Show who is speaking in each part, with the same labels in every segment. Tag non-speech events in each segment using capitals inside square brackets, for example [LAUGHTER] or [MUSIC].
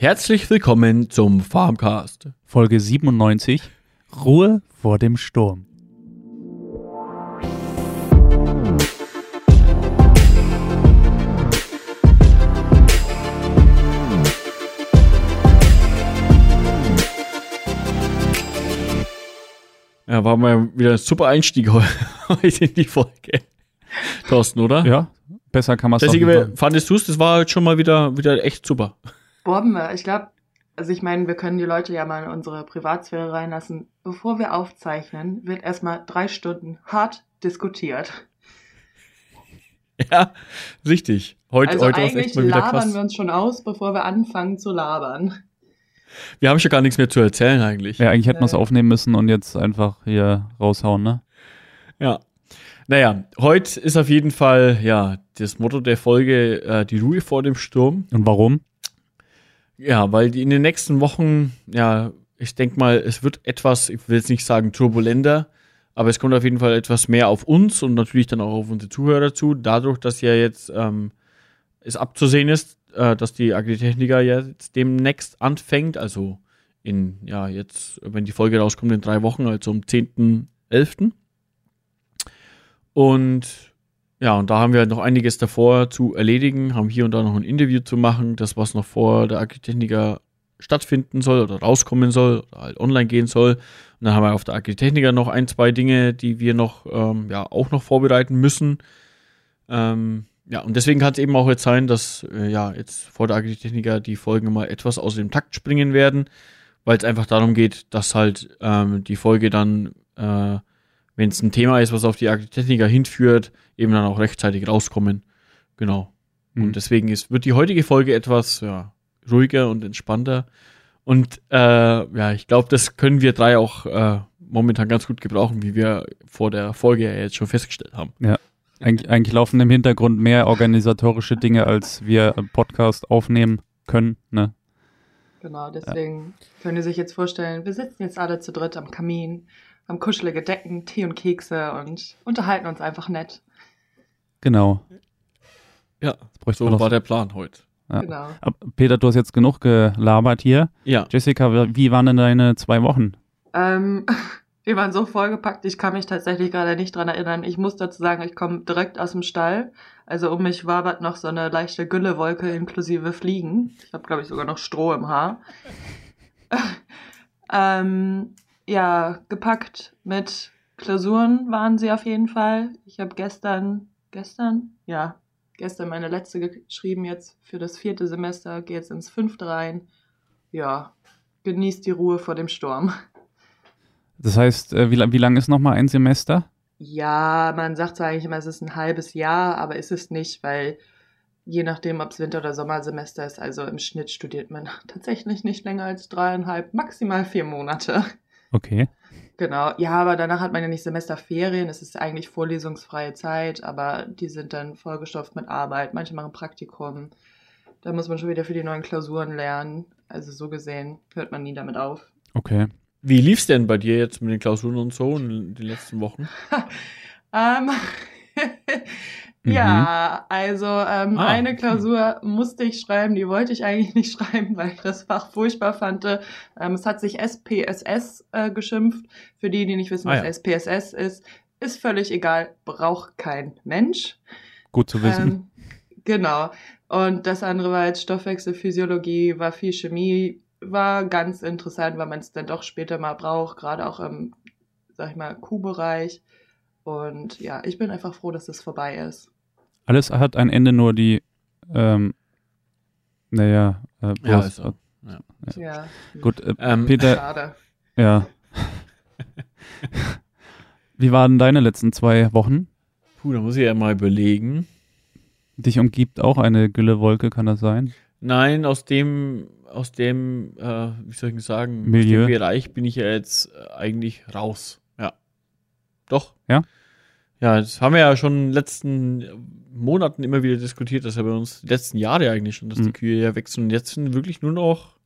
Speaker 1: Herzlich willkommen zum Farmcast.
Speaker 2: Folge 97 Ruhe vor dem Sturm.
Speaker 1: Ja, war mal wieder ein super Einstieg [LAUGHS] heute in die Folge. Thorsten, oder?
Speaker 2: Ja, besser kann man es
Speaker 1: Jessica, fandest du es? Das war halt schon mal wieder, wieder echt super.
Speaker 3: Bombe. Ich glaube, also ich meine, wir können die Leute ja mal in unsere Privatsphäre reinlassen. Bevor wir aufzeichnen, wird erstmal drei Stunden hart diskutiert.
Speaker 1: Ja, richtig. Heute,
Speaker 3: also
Speaker 1: heute
Speaker 3: eigentlich
Speaker 1: echt mal wieder
Speaker 3: labern
Speaker 1: krass.
Speaker 3: wir uns schon aus, bevor wir anfangen zu labern.
Speaker 1: Wir haben schon gar nichts mehr zu erzählen eigentlich.
Speaker 2: Ja, eigentlich hätten wir es
Speaker 3: Ja.
Speaker 2: aufnehmen müssen und jetzt einfach hier raushauen, ne?
Speaker 1: Ja. Naja, heute ist auf jeden Fall, ja, das Motto der Folge, äh, die Ruhe vor dem Sturm.
Speaker 2: Und warum?
Speaker 1: Ja, weil die in den nächsten Wochen, ja, ich denke mal, es wird etwas, ich will jetzt nicht sagen turbulenter, aber es kommt auf jeden Fall etwas mehr auf uns und natürlich dann auch auf unsere Zuhörer zu, dadurch, dass ja jetzt ähm, es abzusehen ist, äh, dass die Agritechniker jetzt demnächst anfängt, also in, ja, jetzt, wenn die Folge rauskommt, in drei Wochen, also am 10.11. Und ja, und da haben wir noch einiges davor zu erledigen, haben hier und da noch ein Interview zu machen, das, was noch vor der Agritechniker stattfinden soll oder rauskommen soll oder halt online gehen soll. Und dann haben wir auf der Agritechniker noch ein, zwei Dinge, die wir noch, ähm, ja, auch noch vorbereiten müssen. Ähm, ja, und deswegen kann es eben auch jetzt sein, dass, äh, ja, jetzt vor der Agritechniker die Folgen mal etwas aus dem Takt springen werden, weil es einfach darum geht, dass halt ähm, die Folge dann, äh, wenn es ein Thema ist, was auf die Agritechniker hinführt, eben dann auch rechtzeitig rauskommen. Genau.
Speaker 2: Hm.
Speaker 1: Und deswegen ist, wird die heutige Folge etwas ja, ruhiger und entspannter. Und äh, ja, ich glaube, das können wir drei auch äh, momentan ganz gut gebrauchen, wie wir vor der Folge ja jetzt schon festgestellt haben.
Speaker 2: Eig eigentlich laufen im Hintergrund mehr organisatorische Dinge, als wir im Podcast aufnehmen können, ne?
Speaker 3: Genau, deswegen können Sie sich jetzt vorstellen, wir sitzen jetzt alle zu dritt am Kamin, haben kuschelige Decken, Tee und Kekse und unterhalten uns einfach nett.
Speaker 2: Genau.
Speaker 1: Ja,
Speaker 2: bräuchte
Speaker 1: so
Speaker 2: man noch
Speaker 1: war der Plan heute.
Speaker 2: Ja.
Speaker 3: Genau.
Speaker 2: Peter, du hast jetzt genug gelabert hier.
Speaker 1: Ja,
Speaker 2: Jessica, wie- wie waren denn deine zwei Wochen?
Speaker 3: Ähm, [LAUGHS] wir waren so vollgepackt, ich kann mich tatsächlich gerade nicht dran erinnern. Ich muss dazu sagen, ich komme direkt aus dem Stall. Also um mich wabert noch so eine leichte Güllewolke inklusive Fliegen. Ich habe, glaube ich, sogar noch Stroh im Haar. [LAUGHS] ähm, ja, gepackt mit Klausuren waren sie auf jeden Fall. Ich habe gestern, gestern? Ja, gestern meine letzte geschrieben jetzt für das vierte Semester, gehe jetzt ins fünfte rein. Ja, genießt die Ruhe vor dem Sturm.
Speaker 2: Das heißt, äh, wie, wie lang ist noch mal ein Semester?
Speaker 3: Ja, man sagt zwar eigentlich immer, es ist ein halbes Jahr, aber ist es nicht, weil je nachdem, ob es Winter- oder Sommersemester ist, also im Schnitt studiert man [LAUGHS] tatsächlich nicht länger als dreieinhalb, maximal vier Monate.
Speaker 2: Okay.
Speaker 3: Genau, ja, aber danach hat man ja nicht Semesterferien, es ist eigentlich vorlesungsfreie Zeit, aber die sind dann vollgestopft mit Arbeit, manche machen Praktikum, da muss man schon wieder für die neuen Klausuren lernen, also so gesehen hört man nie damit auf.
Speaker 2: Okay.
Speaker 1: wie lief's denn bei dir jetzt mit den Klausuren und so in den letzten Wochen? [LAUGHS]
Speaker 3: Ähm, [LAUGHS] ja, also ähm,
Speaker 1: Ah.
Speaker 3: eine Klausur musste ich schreiben, die wollte ich eigentlich [LAUGHS] nicht schreiben, weil ich das Fach furchtbar fand. Ähm, es hat sich SPSS äh, geschimpft. Für die, die nicht wissen,
Speaker 1: Ah,
Speaker 3: was
Speaker 1: ja.
Speaker 3: SPSS ist, ist völlig egal, braucht kein Mensch.
Speaker 2: Gut zu wissen.
Speaker 3: Ähm, genau. Und das andere war jetzt Stoffwechselphysiologie, war viel Chemie, war ganz interessant, weil man es dann doch später mal braucht, gerade auch im, sag ich mal, Q-Bereich. Und ja, ich bin einfach froh, dass es vorbei ist.
Speaker 2: Alles hat ein Ende, nur die, ähm, naja, äh,
Speaker 1: Ja,
Speaker 2: bloß-
Speaker 1: ist so.
Speaker 3: Ja,
Speaker 2: Gut, äh,
Speaker 1: Ähm,
Speaker 2: Peter,
Speaker 3: schade.
Speaker 2: ja. [LAUGHS] Wie waren deine letzten zwei Wochen?
Speaker 1: Puh, da muss ich ja mal überlegen.
Speaker 2: Dich umgibt auch eine Güllewolke, kann das sein?
Speaker 1: Nein, aus dem, aus dem, äh, wie soll ich denn sagen,
Speaker 2: Milieu.
Speaker 1: aus dem Bereich bin ich ja jetzt äh, eigentlich raus. Ja. Doch.
Speaker 2: Ja?
Speaker 1: Ja, das haben wir ja schon in den letzten Monaten immer wieder diskutiert, dass ja bei uns die letzten Jahre eigentlich schon, dass die
Speaker 2: Mhm.
Speaker 1: Kühe ja wechseln. Und jetzt sind wirklich nur noch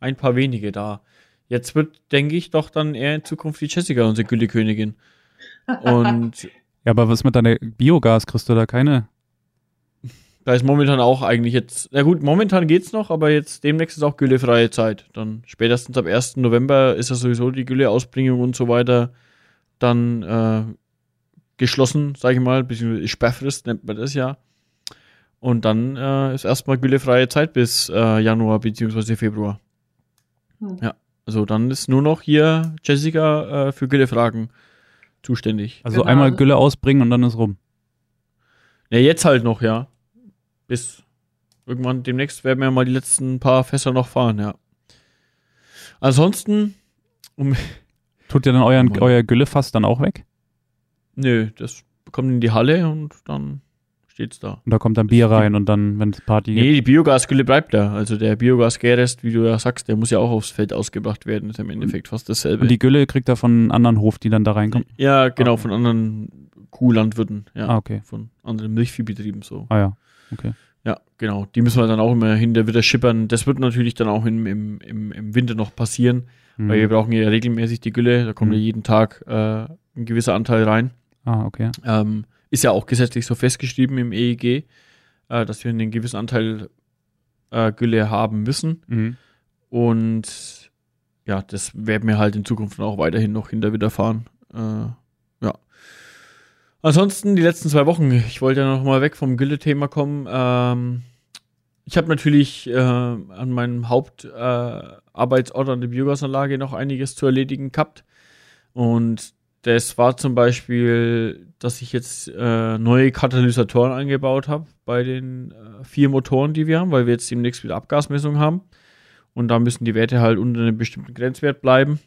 Speaker 1: ein paar wenige da. Jetzt wird, denke ich, doch dann eher in Zukunft die Jessica unsere Güllekönigin. Und [LAUGHS]
Speaker 2: Ja, aber was mit deiner Biogas? Kriegst du da keine
Speaker 1: Da ist momentan auch eigentlich jetzt, na gut, momentan geht's noch, aber jetzt demnächst ist auch güllefreie Zeit. Dann spätestens ab 1. November ist ja sowieso die Gülleausbringung und so weiter dann äh, geschlossen, sage ich mal, beziehungsweise Sperrfrist nennt man das ja. Und dann äh, ist erstmal güllefreie Zeit bis äh, Januar beziehungsweise Februar.
Speaker 3: Hm.
Speaker 1: Ja. Also dann ist nur noch hier Jessica äh, für Güllefragen zuständig.
Speaker 2: Also
Speaker 3: Genau.
Speaker 2: einmal Gülle ausbringen und dann ist rum.
Speaker 1: Ja, jetzt halt noch, ja. Bis irgendwann demnächst werden wir mal die letzten paar Fässer noch fahren, ja. Ansonsten, um,
Speaker 2: Tut ihr dann euren,
Speaker 1: Mann.
Speaker 2: euer Güllefass dann auch weg?
Speaker 1: Nö, das kommt in die Halle und dann steht's da.
Speaker 2: Und da kommt dann Bier rein und dann, wenn es Party
Speaker 1: Nee, die Biogasgülle bleibt da. Also der Biogasgärrest, wie du ja sagst, der muss ja auch aufs Feld ausgebracht werden. Ist im Endeffekt fast dasselbe.
Speaker 2: Und die Gülle kriegt er von einem anderen Hof, die dann da reinkommt?
Speaker 1: ja, genau,
Speaker 2: Ah.
Speaker 1: von anderen Kuhlandwirten, ja.
Speaker 2: Ah, okay.
Speaker 1: Von anderen Milchviehbetrieben so.
Speaker 2: Ah ja, okay.
Speaker 1: Ja, genau. Die müssen wir dann auch immer hinter wieder schippern. Das wird natürlich dann auch im, im, im, im Winter noch passieren,
Speaker 2: Hm.
Speaker 1: weil wir brauchen ja regelmäßig die Gülle. Da kommt
Speaker 2: Mhm.
Speaker 1: ja jeden Tag äh, ein gewisser Anteil rein.
Speaker 2: Ah, okay.
Speaker 1: Ähm, ist ja auch gesetzlich so festgeschrieben im EEG, äh, dass wir einen gewissen Anteil äh, Gülle haben müssen.
Speaker 2: Mhm.
Speaker 1: Und ja, das werden wir halt in Zukunft auch weiterhin noch hinter wieder fahren. Äh, ja. Ansonsten die letzten zwei Wochen, ich wollte ja noch mal weg vom Gülle-Thema kommen. Ähm, ich habe natürlich äh, an meinem Hauptarbeitsort äh, an der Biogasanlage noch einiges zu erledigen gehabt. Und das war zum Beispiel, dass ich jetzt äh, neue Katalysatoren eingebaut habe bei den äh, vier Motoren, die wir haben, weil wir jetzt demnächst wieder Abgasmessung haben. Und da müssen die Werte halt unter einem bestimmten Grenzwert bleiben.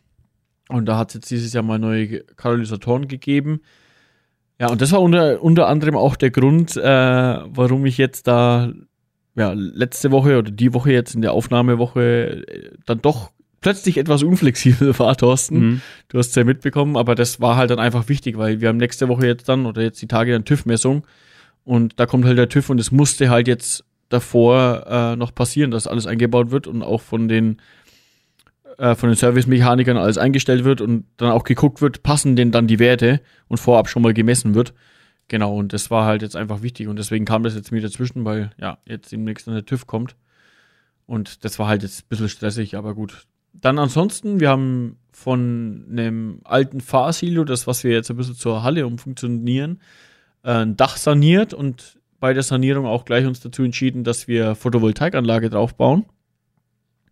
Speaker 1: Und da hat es jetzt dieses Jahr mal neue Katalysatoren gegeben. Ja, und das war unter, unter anderem auch der Grund, äh, warum ich jetzt da ja, letzte Woche oder die Woche jetzt in der Aufnahmewoche äh, dann doch plötzlich etwas unflexibel [LAUGHS] war, Thorsten.
Speaker 2: Mhm.
Speaker 1: Du hast es ja mitbekommen, aber das war halt dann einfach wichtig, weil wir haben nächste Woche jetzt dann oder jetzt die Tage dann TÜV-Messung und da kommt halt der TÜV und es musste halt jetzt davor äh, noch passieren, dass alles eingebaut wird und auch von den äh, von den Servicemechanikern alles eingestellt wird und dann auch geguckt wird, passen denn dann die Werte und vorab schon mal gemessen wird. Genau, und das war halt jetzt einfach wichtig und deswegen kam das jetzt mir dazwischen, weil ja, jetzt demnächst dann der TÜV kommt. Und das war halt jetzt ein bisschen stressig, aber gut. Dann ansonsten, wir haben von einem alten Fahrsilo, das was wir jetzt ein bisschen zur Halle umfunktionieren, äh, ein Dach saniert und bei der Sanierung auch gleich uns dazu entschieden, dass wir Photovoltaikanlage draufbauen.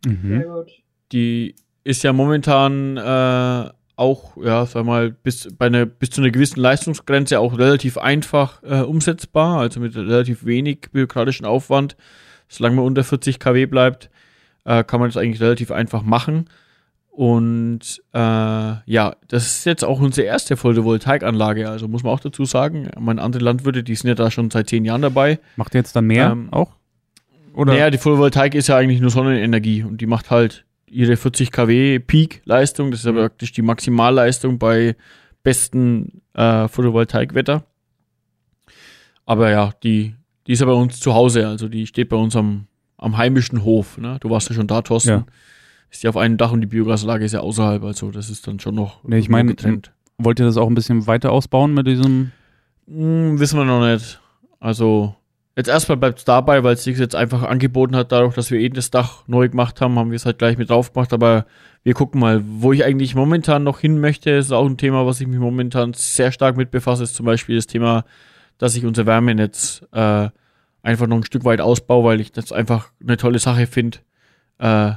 Speaker 2: Mhm.
Speaker 3: gut.
Speaker 1: Die ist ja momentan äh, auch, ja, sag mal, bis bei einer, bis zu einer gewissen Leistungsgrenze auch relativ einfach äh, umsetzbar, also mit relativ wenig bürokratischen Aufwand. Solange man unter 40 kW bleibt, äh, kann man das eigentlich relativ einfach machen. Und äh, ja, das ist jetzt auch unsere erste Photovoltaikanlage, also muss man auch dazu sagen. Meine andere Landwirte, die sind ja da schon seit zehn Jahren dabei.
Speaker 2: Macht ihr jetzt dann mehr
Speaker 1: Ähm,
Speaker 2: auch? Oder?
Speaker 1: Naja, die Photovoltaik ist ja eigentlich nur Sonnenenergie und die macht halt ihre 40 kW Peak-Leistung. Das ist ja
Speaker 2: Mhm.
Speaker 1: praktisch die Maximalleistung bei besten äh, Photovoltaikwetter. Aber ja, die, die ist ja bei uns zu Hause, also die steht bei uns am, am heimischen Hof. Ne? Du warst ja schon da, Thorsten.
Speaker 2: Ja.
Speaker 1: Ist ja auf einem Dach und die Biogaslage ist ja außerhalb, also das ist dann schon noch
Speaker 2: Nee, ich mein,
Speaker 1: getrennt.
Speaker 2: Wollt ihr das auch ein bisschen weiter ausbauen mit diesem?
Speaker 1: Hm, wissen wir noch nicht. Also, jetzt erstmal bleibt es dabei, weil es sich jetzt einfach angeboten hat, dadurch, dass wir eh das Dach neu gemacht haben, haben wir es halt gleich mit drauf gemacht. Aber wir gucken mal, wo ich eigentlich momentan noch hin möchte. ist auch ein Thema, was ich mich momentan sehr stark mit befasse, ist zum Beispiel das Thema, dass ich unser Wärmenetz äh, einfach noch ein Stück weit ausbaue, weil ich das einfach eine tolle Sache finde. Äh,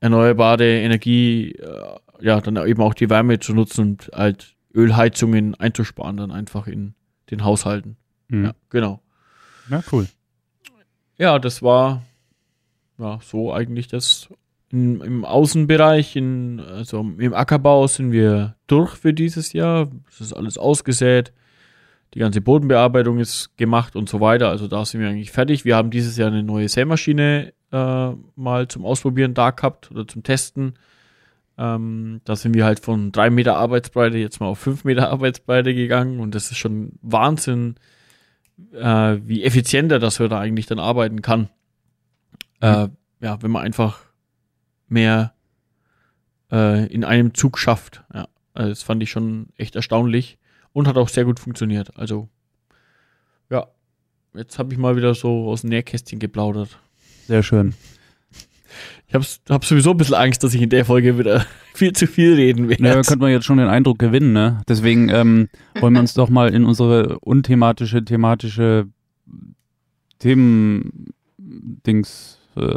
Speaker 1: erneuerbare Energie, äh, ja, dann eben auch die Wärme zu nutzen und halt Ölheizungen einzusparen, dann einfach in den Haushalten.
Speaker 2: Mhm.
Speaker 1: Ja, genau.
Speaker 2: ja, cool.
Speaker 1: Ja, das war ja so eigentlich das. In, Im Außenbereich, in, also im Ackerbau sind wir durch für dieses Jahr. Es ist alles ausgesät. Die ganze Bodenbearbeitung ist gemacht und so weiter. Also da sind wir eigentlich fertig. Wir haben dieses Jahr eine neue Sämaschine äh, mal zum Ausprobieren da gehabt oder zum Testen. Ähm, da sind wir halt von drei Meter Arbeitsbreite jetzt mal auf fünf Meter Arbeitsbreite gegangen und das ist schon Wahnsinn, äh, wie effizienter das wir da eigentlich dann arbeiten kann. Äh, ja, wenn man einfach mehr äh, in einem Zug schafft. Ja, also das fand ich schon echt erstaunlich und hat auch sehr gut funktioniert. Also ja, jetzt habe ich mal wieder so aus dem Nähkästchen geplaudert.
Speaker 2: Sehr schön.
Speaker 1: Ich habe hab sowieso ein bisschen Angst, dass ich in der Folge wieder [LAUGHS] viel zu viel reden werde.
Speaker 2: Naja, könnte man jetzt schon den Eindruck gewinnen, ne? Deswegen ähm, wollen wir uns doch mal in unsere unthematische, thematische Themen-Dings äh,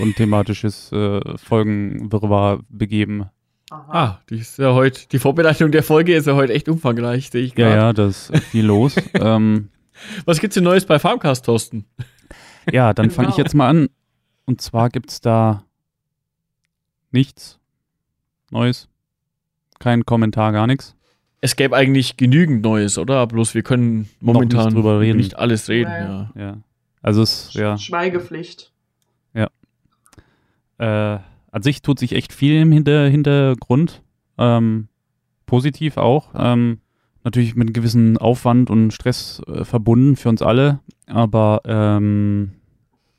Speaker 2: unthematisches äh, Folgenwirrwarr begeben.
Speaker 3: Aha.
Speaker 1: Ah, die ist ja heute, die Vorbereitung der Folge ist ja heute echt umfangreich, sehe ich
Speaker 2: Ja,
Speaker 1: gerade.
Speaker 2: ja, da ist viel los. [LAUGHS] ähm,
Speaker 1: Was gibt's denn Neues bei Farmcast, Thorsten?
Speaker 2: ja, dann fange ich
Speaker 3: Genau.
Speaker 2: jetzt mal an. Und zwar gibt's da nichts Neues. Kein Kommentar, gar nichts.
Speaker 1: Es gäbe eigentlich genügend Neues, oder? Bloß wir können momentan
Speaker 2: nicht drüber reden.
Speaker 1: nicht alles reden, ja.
Speaker 2: Ja. Also es, ja.
Speaker 3: Schweigepflicht.
Speaker 2: Äh, an sich tut sich echt viel im Hinter Hintergrund. Ähm, positiv auch. Ähm, natürlich mit einem gewissen Aufwand und Stress äh, verbunden für uns alle. Aber ähm,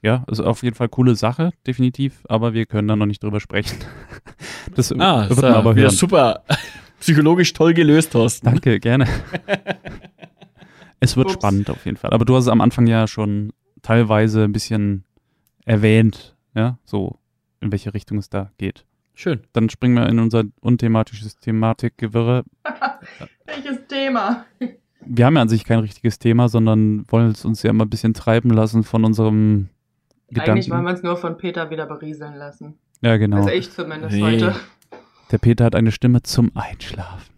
Speaker 2: ja, ist auf jeden Fall coole Sache, definitiv. Aber wir können da noch nicht drüber sprechen. [LAUGHS] das
Speaker 1: Ah,
Speaker 2: wird man
Speaker 1: ja
Speaker 2: aber hören.
Speaker 1: super. [LAUGHS] Psychologisch toll gelöst, Thorsten.
Speaker 2: Danke, gerne. [LAUGHS] es wird
Speaker 3: Ups.
Speaker 2: spannend auf jeden Fall. Aber du hast es am Anfang ja schon teilweise ein bisschen erwähnt, ja, so in welche Richtung es da geht.
Speaker 1: Schön.
Speaker 2: Dann springen wir in unser unthematisches Thematikgewirre. [LAUGHS]
Speaker 3: Welches Thema?
Speaker 2: Wir haben ja an sich kein richtiges Thema, sondern wollen es uns ja immer ein bisschen treiben lassen von unserem
Speaker 3: Eigentlich
Speaker 2: Gedanken.
Speaker 3: wollen wir uns nur von Peter wieder berieseln lassen.
Speaker 2: ja, genau.
Speaker 3: Also ich zumindest
Speaker 1: Nee.
Speaker 3: heute.
Speaker 2: Der Peter hat eine Stimme zum Einschlafen.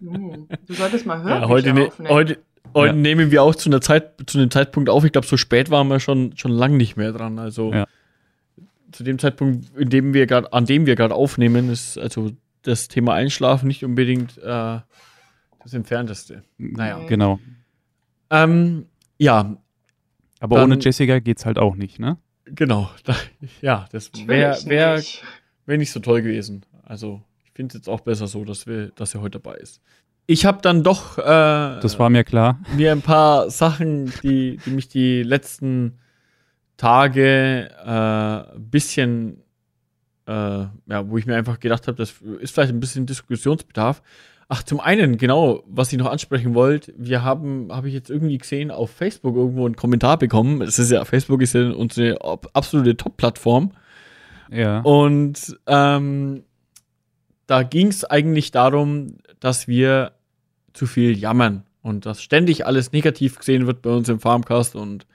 Speaker 3: Hm. Du solltest mal hören.
Speaker 1: Ja, heute, ne heute, heute
Speaker 2: Ja.
Speaker 1: nehmen wir auch zu, einer Zeit, zu einem Zeitpunkt auf. Ich glaube, so spät waren wir schon, schon lang nicht mehr dran. Also
Speaker 2: Ja.
Speaker 1: Zu dem Zeitpunkt, in dem wir grad, an dem wir gerade aufnehmen, ist also das Thema Einschlafen nicht unbedingt äh, das Entfernteste. Naja.
Speaker 3: Nee.
Speaker 2: Genau.
Speaker 1: Ähm, ja,
Speaker 2: Aber
Speaker 1: Dann-
Speaker 2: ohne Jessica geht's halt auch nicht, ne?
Speaker 1: genau. Da, [LAUGHS] ja, das wäre wär,
Speaker 3: nicht.
Speaker 1: wär nicht so toll gewesen. Also ich finde es jetzt auch besser so, dass, wir, dass er heute dabei ist. Ich habe dann doch äh,
Speaker 2: Das war mir klar.
Speaker 1: mir ein paar Sachen, die, die mich die letzten Tage äh, ein bisschen, äh, ja, wo ich mir einfach gedacht habe, das ist vielleicht ein bisschen Diskussionsbedarf. Ach, zum einen, genau, was ich noch ansprechen wollte, wir haben, habe ich jetzt irgendwie gesehen, auf Facebook irgendwo einen Kommentar bekommen. Es ist ja, Facebook ist ja unsere ab- absolute Top-Plattform.
Speaker 2: Ja.
Speaker 1: Und ähm, da ging es eigentlich darum, dass wir zu viel jammern und dass ständig alles negativ gesehen wird bei uns im Farmcast und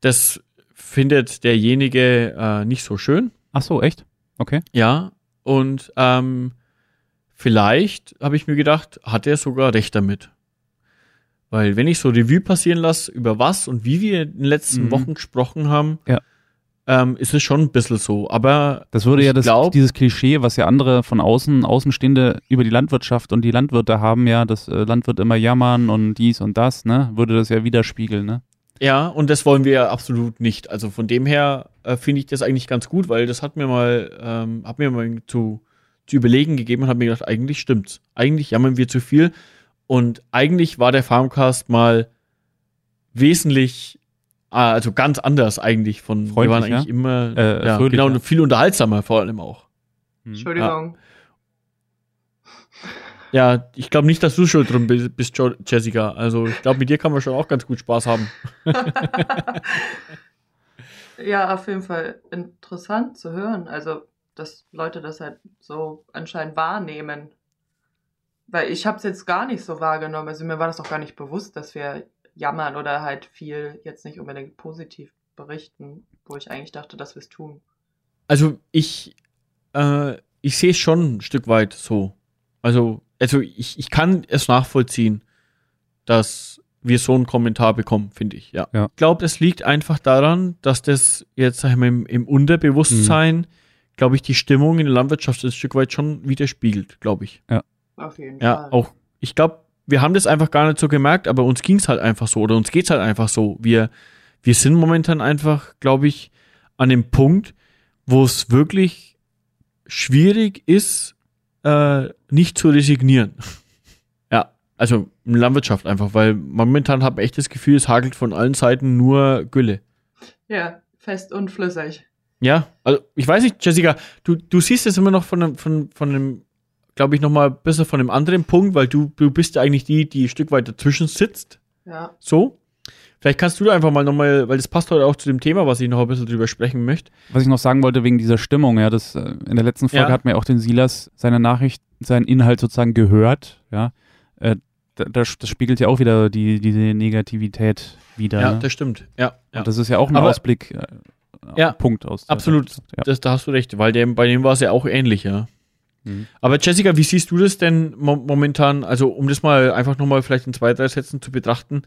Speaker 1: das findet derjenige äh, nicht so schön.
Speaker 2: Ach so, echt? Okay.
Speaker 1: Ja, und ähm, vielleicht habe ich mir gedacht, hat er sogar recht damit. Weil wenn ich so Revue passieren lasse, über was und wie wir in den letzten
Speaker 2: Mhm.
Speaker 1: Wochen gesprochen haben,
Speaker 2: Ja.
Speaker 1: ähm, ist es schon ein bisschen so. Aber
Speaker 2: Das würde ja das,
Speaker 1: glaub-
Speaker 2: dieses Klischee, was ja andere von außen, Außenstehende über die Landwirtschaft und die Landwirte haben, ja, das äh, Landwirt immer jammern und dies und das, ne, würde das ja widerspiegeln, ne?
Speaker 1: Ja, und das wollen wir ja absolut nicht. Also von dem her äh, finde ich das eigentlich ganz gut, weil das hat mir mal, ähm, hat mir mal zu, zu überlegen gegeben und hat mir gedacht, eigentlich stimmt's. Eigentlich jammern wir zu viel. Und eigentlich war der Farmcast mal wesentlich, äh, also ganz anders eigentlich von, wir waren eigentlich immer,
Speaker 2: Äh,
Speaker 1: ja,
Speaker 2: fröhlicher.
Speaker 1: genau, und viel unterhaltsamer vor allem auch.
Speaker 2: Hm.
Speaker 3: Entschuldigung.
Speaker 1: Ja, ich glaube nicht, dass du schuld drum bist, Jessica. Also ich glaube, mit dir kann man schon auch ganz gut Spaß haben. [LAUGHS]
Speaker 3: ja, auf jeden Fall interessant zu hören. Also, dass Leute das halt so anscheinend wahrnehmen. Weil ich habe es jetzt gar nicht so wahrgenommen. Also mir war das auch gar nicht bewusst, dass wir jammern oder halt viel jetzt nicht unbedingt positiv berichten, wo ich eigentlich dachte, dass wir es tun.
Speaker 1: Also ich, äh, ich sehe es schon ein Stück weit so. Also, also ich, ich kann es nachvollziehen, dass wir so einen Kommentar bekommen, finde ich, ja.
Speaker 2: Ja.
Speaker 1: Ich glaube, das liegt einfach daran, dass das jetzt sag ich mal, im, im Unterbewusstsein, glaube ich, die Stimmung in der Landwirtschaft ein Stück weit schon widerspiegelt, glaube ich.
Speaker 3: Auf jeden
Speaker 1: Ja,
Speaker 3: Fall.
Speaker 1: auch. Ich glaube, wir haben das einfach gar nicht so gemerkt, aber uns ging es halt einfach so oder uns geht's halt einfach so. Wir, wir sind momentan einfach, glaube ich, an dem Punkt, wo es wirklich schwierig ist, äh, nicht zu resignieren. [LAUGHS] ja, also in der Landwirtschaft einfach, weil momentan habe ich echt das Gefühl, es hagelt von allen Seiten nur Gülle.
Speaker 3: Ja, fest und flüssig.
Speaker 1: Ja, also ich weiß nicht, Jessica, du, du siehst es immer noch von einem, von, von einem, glaube ich, nochmal besser von einem anderen Punkt, weil du, du bist ja eigentlich die, die ein Stück weit dazwischen sitzt.
Speaker 3: Ja.
Speaker 1: So. Vielleicht kannst du da einfach mal nochmal, weil das passt heute auch zu dem Thema, was ich noch ein bisschen drüber sprechen möchte.
Speaker 2: Was ich noch sagen wollte wegen dieser Stimmung, ja, das äh, in der letzten Folge
Speaker 1: Ja.
Speaker 2: hat mir auch den Silas seine Nachricht, seinen Inhalt sozusagen gehört, ja. Äh, da- das, das spiegelt ja auch wieder die, diese Negativität wieder.
Speaker 1: Ja,
Speaker 2: ne?
Speaker 1: das stimmt. Ja, ja.
Speaker 2: Und das ist ja auch ein
Speaker 1: Aber-
Speaker 2: Ausblick, äh,
Speaker 1: Ja,
Speaker 2: Punkt aus.
Speaker 1: absolut.
Speaker 2: Ja.
Speaker 1: Das, da hast du recht, weil dem, bei dem war es ja auch ähnlich, ja.
Speaker 2: Mhm.
Speaker 1: Aber Jessica, wie siehst du das denn mo momentan? Also, um das mal einfach nochmal vielleicht in zwei, drei Sätzen zu betrachten,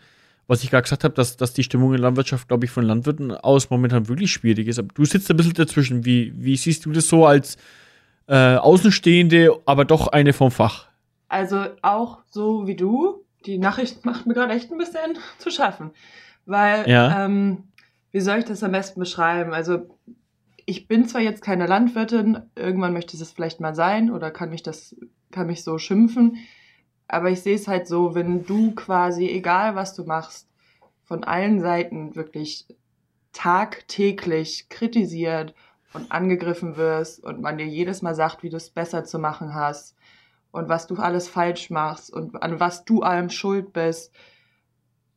Speaker 1: was ich gerade gesagt habe, dass, dass die Stimmung in der Landwirtschaft, glaube ich, von Landwirten aus momentan wirklich schwierig ist. Aber du sitzt ein bisschen dazwischen. Wie, wie siehst du das so als äh, Außenstehende, aber doch eine vom Fach?
Speaker 3: Also auch so wie du, die Nachricht [LAUGHS] macht mir gerade echt ein bisschen zu schaffen. Weil,
Speaker 1: Ja.
Speaker 3: ähm, wie soll ich das am besten beschreiben? Also ich bin zwar jetzt keine Landwirtin, irgendwann möchte ich es vielleicht mal sein oder kann mich das, kann mich so schimpfen, aber ich sehe es halt so, wenn du quasi, egal was du machst, von allen Seiten wirklich tagtäglich kritisiert und angegriffen wirst und man dir jedes Mal sagt, wie du es besser zu machen hast und was du alles falsch machst und an was du allem schuld bist,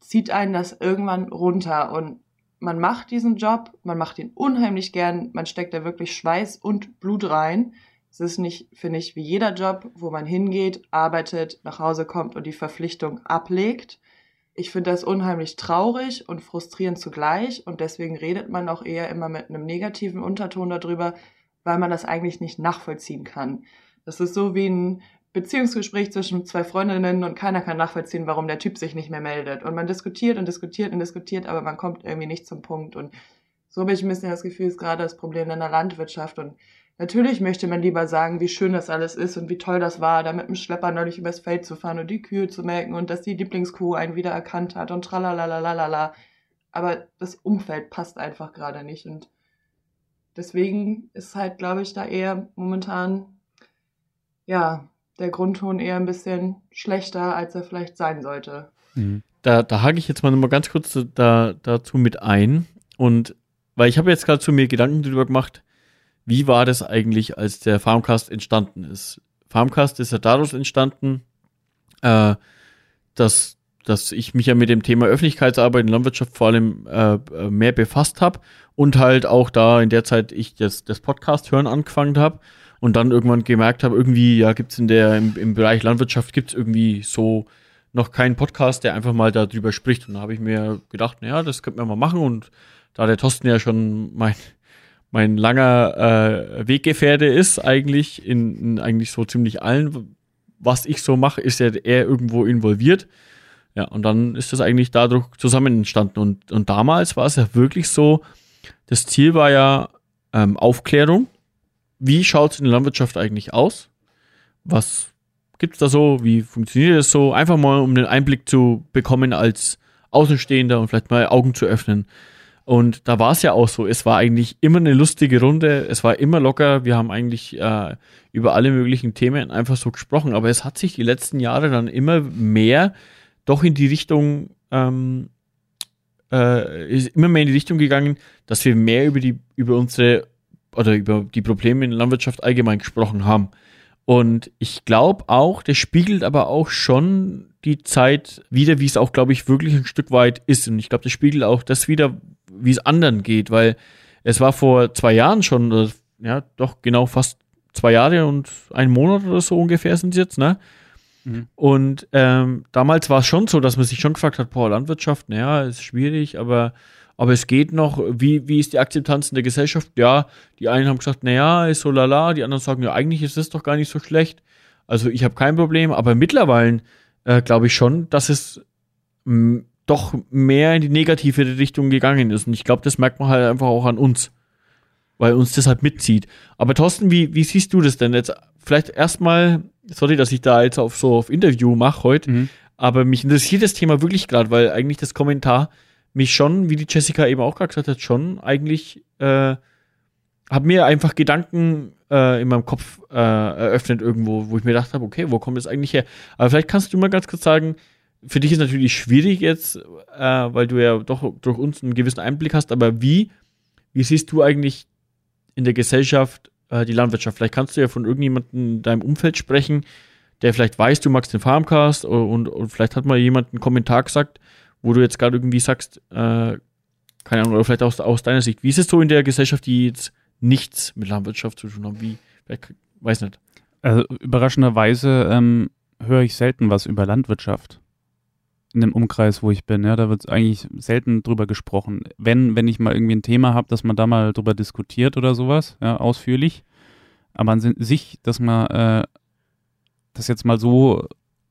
Speaker 3: zieht einen das irgendwann runter und man macht diesen Job, man macht ihn unheimlich gern, man steckt da wirklich Schweiß und Blut rein. Es ist nicht, finde ich, wie jeder Job, wo man hingeht, arbeitet, nach Hause kommt und die Verpflichtung ablegt. Ich finde das unheimlich traurig und frustrierend zugleich und deswegen redet man auch eher immer mit einem negativen Unterton darüber, weil man das eigentlich nicht nachvollziehen kann. Das ist so wie ein Beziehungsgespräch zwischen zwei Freundinnen und keiner kann nachvollziehen, warum der Typ sich nicht mehr meldet. Und man diskutiert und diskutiert und diskutiert, aber man kommt irgendwie nicht zum Punkt. Und so habe ich ein bisschen das Gefühl, ist gerade das Problem in der Landwirtschaft. Und natürlich möchte man lieber sagen, wie schön das alles ist und wie toll das war, da mit dem Schlepper neulich übers Feld zu fahren und die Kühe zu melken und dass die Lieblingskuh einen wieder erkannt hat und tralalalalala. Aber das Umfeld passt einfach gerade nicht. Und deswegen ist halt, glaube ich, da eher momentan, ja, der Grundton eher ein bisschen schlechter, als er vielleicht sein sollte.
Speaker 2: Mhm.
Speaker 1: Da, da hake ich jetzt mal noch mal ganz kurz da, dazu mit ein. Und weil ich habe jetzt gerade zu mir Gedanken darüber gemacht, wie war das eigentlich, als der Farmcast entstanden ist? Farmcast ist ja daraus entstanden, äh, dass, dass ich mich ja mit dem Thema Öffentlichkeitsarbeit in Landwirtschaft vor allem äh, äh, mehr befasst habe und halt auch da in der Zeit ich das, das Podcast hören angefangen habe und dann irgendwann gemerkt habe, irgendwie, ja, gibt's in der, im, im Bereich Landwirtschaft gibt's irgendwie so noch keinen Podcast, der einfach mal darüber spricht. Und da habe ich mir gedacht, naja, das könnten wir mal machen. Und da der Thorsten ja schon mein, mein langer äh, Weggefährte ist, eigentlich in, in eigentlich so ziemlich allen, was ich so mache, ist ja er irgendwo involviert. Ja, und dann ist das eigentlich dadurch zusammen entstanden. Und, und damals war es ja wirklich so, das Ziel war ja ähm, Aufklärung. Wie schaut es in der Landwirtschaft eigentlich aus? Was gibt's da so? Wie funktioniert das so? Einfach mal, um den Einblick zu bekommen als Außenstehender und vielleicht mal Augen zu öffnen. Und da war es ja auch so. Es war eigentlich immer eine lustige Runde. Es war immer locker. Wir haben eigentlich äh, über alle möglichen Themen einfach so gesprochen. Aber es hat sich die letzten Jahre dann immer mehr doch in die Richtung, ähm, äh, ist immer mehr in die Richtung gegangen, dass wir mehr über die, über unsere oder über die Probleme in der Landwirtschaft allgemein gesprochen haben. Und ich glaube auch, das spiegelt aber auch schon die Zeit wieder, wie es auch, glaube ich, wirklich ein Stück weit ist. Und ich glaube, das spiegelt auch das wieder, wie es anderen geht, weil es war vor zwei Jahren schon, oder, ja, doch genau fast zwei Jahre und ein Monat oder so ungefähr sind es jetzt, ne?
Speaker 2: Mhm.
Speaker 1: Und ähm, damals war es schon so, dass man sich schon gefragt hat, boah, Landwirtschaft, naja, ist schwierig, aber, aber es geht noch. Wie, wie ist die Akzeptanz in der Gesellschaft? Ja, die einen haben gesagt, naja, ist so lala, die anderen sagen, ja, eigentlich ist das doch gar nicht so schlecht. Also ich habe kein Problem, aber mittlerweile äh, glaube ich schon, dass es doch mehr in die negative Richtung gegangen ist. Und ich glaube, das merkt man halt einfach auch an uns, weil uns das halt mitzieht. Aber Thorsten, wie, wie siehst du das denn jetzt? Vielleicht erstmal, sorry, dass ich da jetzt auf so auf Interview mache heute,
Speaker 2: Mhm.
Speaker 1: aber mich interessiert das Thema wirklich gerade, weil eigentlich das Kommentar mich schon, wie die Jessica eben auch gerade gesagt hat, schon eigentlich äh, hat mir einfach Gedanken äh, in meinem Kopf äh, eröffnet irgendwo, wo ich mir gedacht habe, okay, wo kommt das eigentlich her? Aber vielleicht kannst du mal ganz kurz sagen, für dich ist natürlich schwierig jetzt, äh, weil du ja doch durch uns einen gewissen Einblick hast, aber wie, wie siehst du eigentlich in der Gesellschaft äh, die Landwirtschaft? Vielleicht kannst du ja von irgendjemandem in deinem Umfeld sprechen, der vielleicht weiß, du magst den Farmcast und, und, und vielleicht hat mal jemand einen Kommentar gesagt, wo du jetzt gerade irgendwie sagst, äh, keine Ahnung, oder vielleicht aus, aus deiner Sicht, wie ist es so in der Gesellschaft, die jetzt nichts mit Landwirtschaft zu tun haben? Wie, weiß nicht.
Speaker 2: Also überraschenderweise ähm, höre ich selten was über Landwirtschaft in dem Umkreis, wo ich bin. Ja, da wird eigentlich selten drüber gesprochen. Wenn, wenn ich mal irgendwie ein Thema habe, dass man da mal drüber diskutiert oder sowas, ja, ausführlich. Aber an sich, dass man äh, das jetzt mal so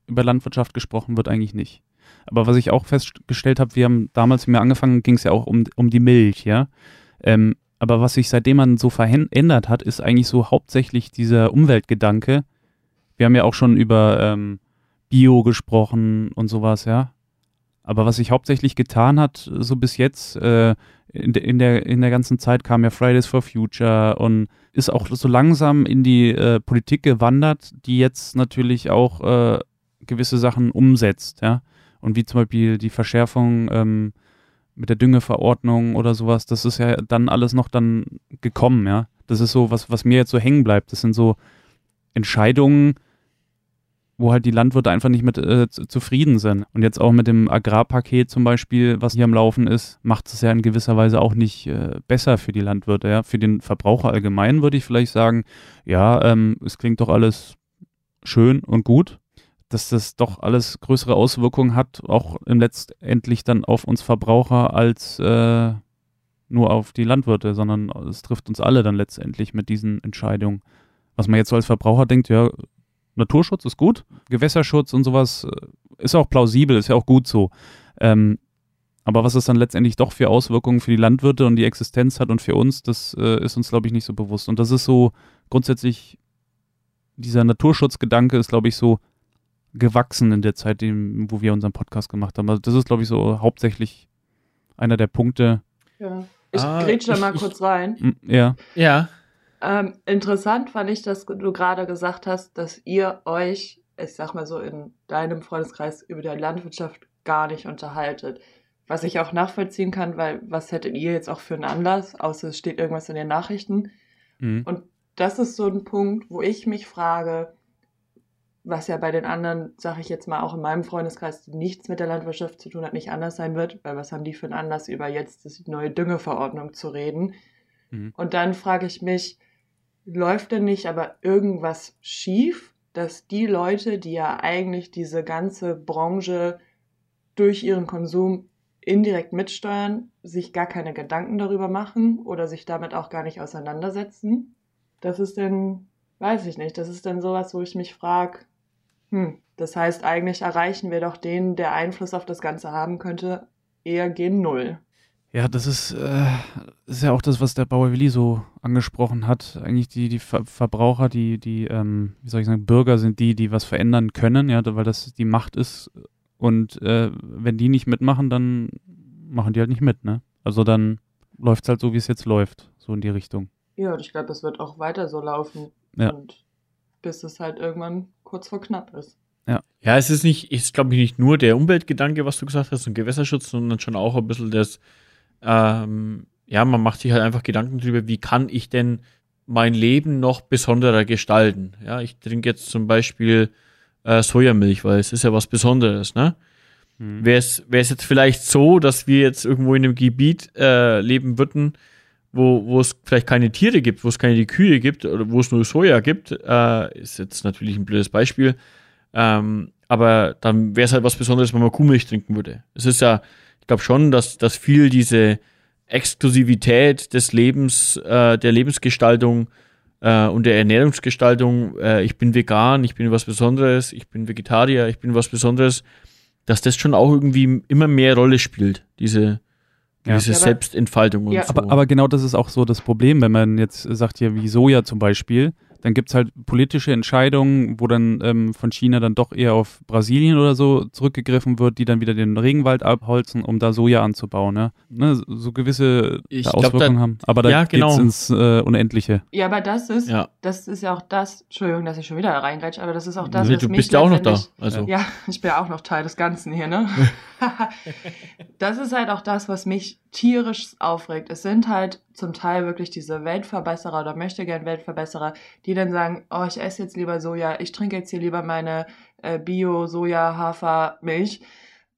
Speaker 2: über Landwirtschaft gesprochen wird, eigentlich nicht. Aber was ich auch festgestellt habe, wir haben damals, wie wir angefangen, ging es ja auch um, um die Milch, ja. Ähm, aber was sich seitdem man so verändert hat, ist eigentlich so hauptsächlich dieser Umweltgedanke. Wir haben ja auch schon über ähm, Bio gesprochen und sowas, ja. Aber was sich hauptsächlich getan hat, so bis jetzt, äh, in, de, in, der, in der ganzen Zeit kam ja Fridays for Future und ist auch so langsam in die äh, Politik gewandert, die jetzt natürlich auch äh, gewisse Sachen umsetzt, ja. Und wie zum Beispiel die Verschärfung ähm, mit der Düngeverordnung oder sowas, das ist ja dann alles noch dann gekommen, ja. Das ist so, was, was mir jetzt so hängen bleibt. Das sind so Entscheidungen, wo halt die Landwirte einfach nicht mit äh, zufrieden sind. Und jetzt auch mit dem Agrarpaket zum Beispiel, was hier am Laufen ist, macht es ja in gewisser Weise auch nicht äh, besser für die Landwirte. Ja? Für den Verbraucher allgemein würde ich vielleicht sagen, ja, ähm, es klingt doch alles schön und gut, dass das doch alles größere Auswirkungen hat, auch im letztendlich dann auf uns Verbraucher als äh, nur auf die Landwirte, sondern es trifft uns alle dann letztendlich mit diesen Entscheidungen. Was man jetzt so als Verbraucher denkt, ja, Naturschutz ist gut, Gewässerschutz und sowas äh, ist auch plausibel, ist ja auch gut so. Ähm, aber was es dann letztendlich doch für Auswirkungen für die Landwirte und die Existenz hat und für uns, das äh, ist uns, glaube ich, nicht so bewusst. Und das ist so grundsätzlich, dieser Naturschutzgedanke ist, glaube ich, so gewachsen in der Zeit, wo wir unseren Podcast gemacht haben. Also das ist, glaube ich, so hauptsächlich einer der Punkte.
Speaker 3: Ja. Ich ah, grätsche da mal ich, kurz rein.
Speaker 2: Ja.
Speaker 1: Ja.
Speaker 3: Ähm, interessant fand ich, dass du gerade gesagt hast, dass ihr euch, ich sag mal so, in deinem Freundeskreis über die Landwirtschaft gar nicht unterhaltet. Was ich auch nachvollziehen kann, weil was hättet ihr jetzt auch für einen Anlass, außer es steht irgendwas in den Nachrichten. Mhm. Und das ist so ein Punkt, wo ich mich frage, was ja bei den anderen, sage ich jetzt mal, auch in meinem Freundeskreis, die nichts mit der Landwirtschaft zu tun hat, nicht anders sein wird, weil was haben die für einen Anlass, über jetzt die neue Düngeverordnung zu reden? Mhm. Und dann frage ich mich, läuft denn nicht aber irgendwas schief, dass die Leute, die ja eigentlich diese ganze Branche durch ihren Konsum indirekt mitsteuern, sich gar keine Gedanken darüber machen oder sich damit auch gar nicht auseinandersetzen? Das ist denn, weiß ich nicht, das ist dann sowas, wo ich mich frage, hm, das heißt, eigentlich erreichen wir doch den, der Einfluss auf das Ganze haben könnte, eher gen Null.
Speaker 2: Ja, das ist, äh, ist ja auch das, was der Bauer Willi so angesprochen hat. Eigentlich die, die Ver Verbraucher, die, die, ähm, wie soll ich sagen, Bürger sind die, die was verändern können, ja, weil das die Macht ist. Und äh, wenn die nicht mitmachen, dann machen die halt nicht mit, ne? Also dann läuft es halt so, wie es jetzt läuft, so in die Richtung.
Speaker 3: Ja, und ich glaube, es wird auch weiter so laufen. Ja. Und bis es halt irgendwann kurz vor knapp ist.
Speaker 1: Ja. Ja, es ist nicht, ist glaube ich nicht nur der Umweltgedanke, was du gesagt hast, und Gewässerschutz, sondern schon auch ein bisschen das, ähm, ja, man macht sich halt einfach Gedanken darüber, wie kann ich denn mein Leben noch besonderer gestalten. Ja, ich trinke jetzt zum Beispiel äh, Sojamilch, weil es ist ja was Besonderes, ne? Hm. Wäre es jetzt vielleicht so, dass wir jetzt irgendwo in einem Gebiet äh, leben würden, wo, wo es vielleicht keine Tiere gibt, wo es keine Kühe gibt oder wo es nur Soja gibt, äh, ist jetzt natürlich ein blödes Beispiel. Ähm, aber dann wäre es halt was Besonderes, wenn man Kuhmilch trinken würde. Es ist ja, ich glaube schon, dass, dass viel diese Exklusivität des Lebens, äh, der Lebensgestaltung äh, und der Ernährungsgestaltung, äh, ich bin vegan, ich bin was Besonderes, ich bin Vegetarier, ich bin was Besonderes, dass das schon auch irgendwie immer mehr Rolle spielt, diese, diese ja. Selbstentfaltung und
Speaker 2: ja.
Speaker 1: so.
Speaker 2: Aber, aber genau das ist auch so das Problem, wenn man jetzt sagt hier wie Soja zum Beispiel, dann gibt es halt politische Entscheidungen, wo dann ähm, von China dann doch eher auf Brasilien oder so zurückgegriffen wird, die dann wieder den Regenwald abholzen, um da Soja anzubauen. Ne? ne so gewisse
Speaker 1: ich
Speaker 2: Auswirkungen
Speaker 1: da,
Speaker 2: haben. Aber da
Speaker 1: ja, genau.
Speaker 2: geht's ins äh, Unendliche.
Speaker 3: Ja, aber das ist, ja. das ist ja auch das, Entschuldigung, dass ich schon wieder reingrätsche, aber das ist auch das,
Speaker 1: nee, was du mich bist ja auch noch da.
Speaker 3: Also. Ja, [LAUGHS] ich bin ja auch noch Teil des Ganzen hier, ne? [LAUGHS] [LAUGHS] das ist halt auch das, was mich tierisch aufregt. Es sind halt zum Teil wirklich diese Weltverbesserer oder möchte gern Weltverbesserer, die dann sagen, oh, ich esse jetzt lieber Soja, ich trinke jetzt hier lieber meine äh, Bio-Soja-Hafermilch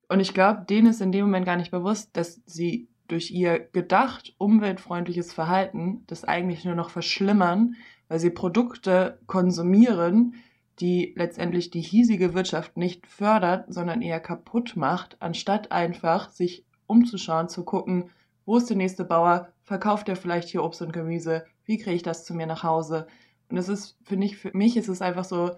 Speaker 3: Und ich glaube, denen ist in dem Moment gar nicht bewusst, dass sie durch ihr gedacht umweltfreundliches Verhalten das eigentlich nur noch verschlimmern, weil sie Produkte konsumieren, die letztendlich die hiesige Wirtschaft nicht fördert, sondern eher kaputt macht, anstatt einfach sich umzuschauen, zu gucken, wo ist der nächste Bauer, verkauft er vielleicht hier Obst und Gemüse, wie kriege ich das zu mir nach Hause? Und es ist, finde ich, für mich ist es einfach so,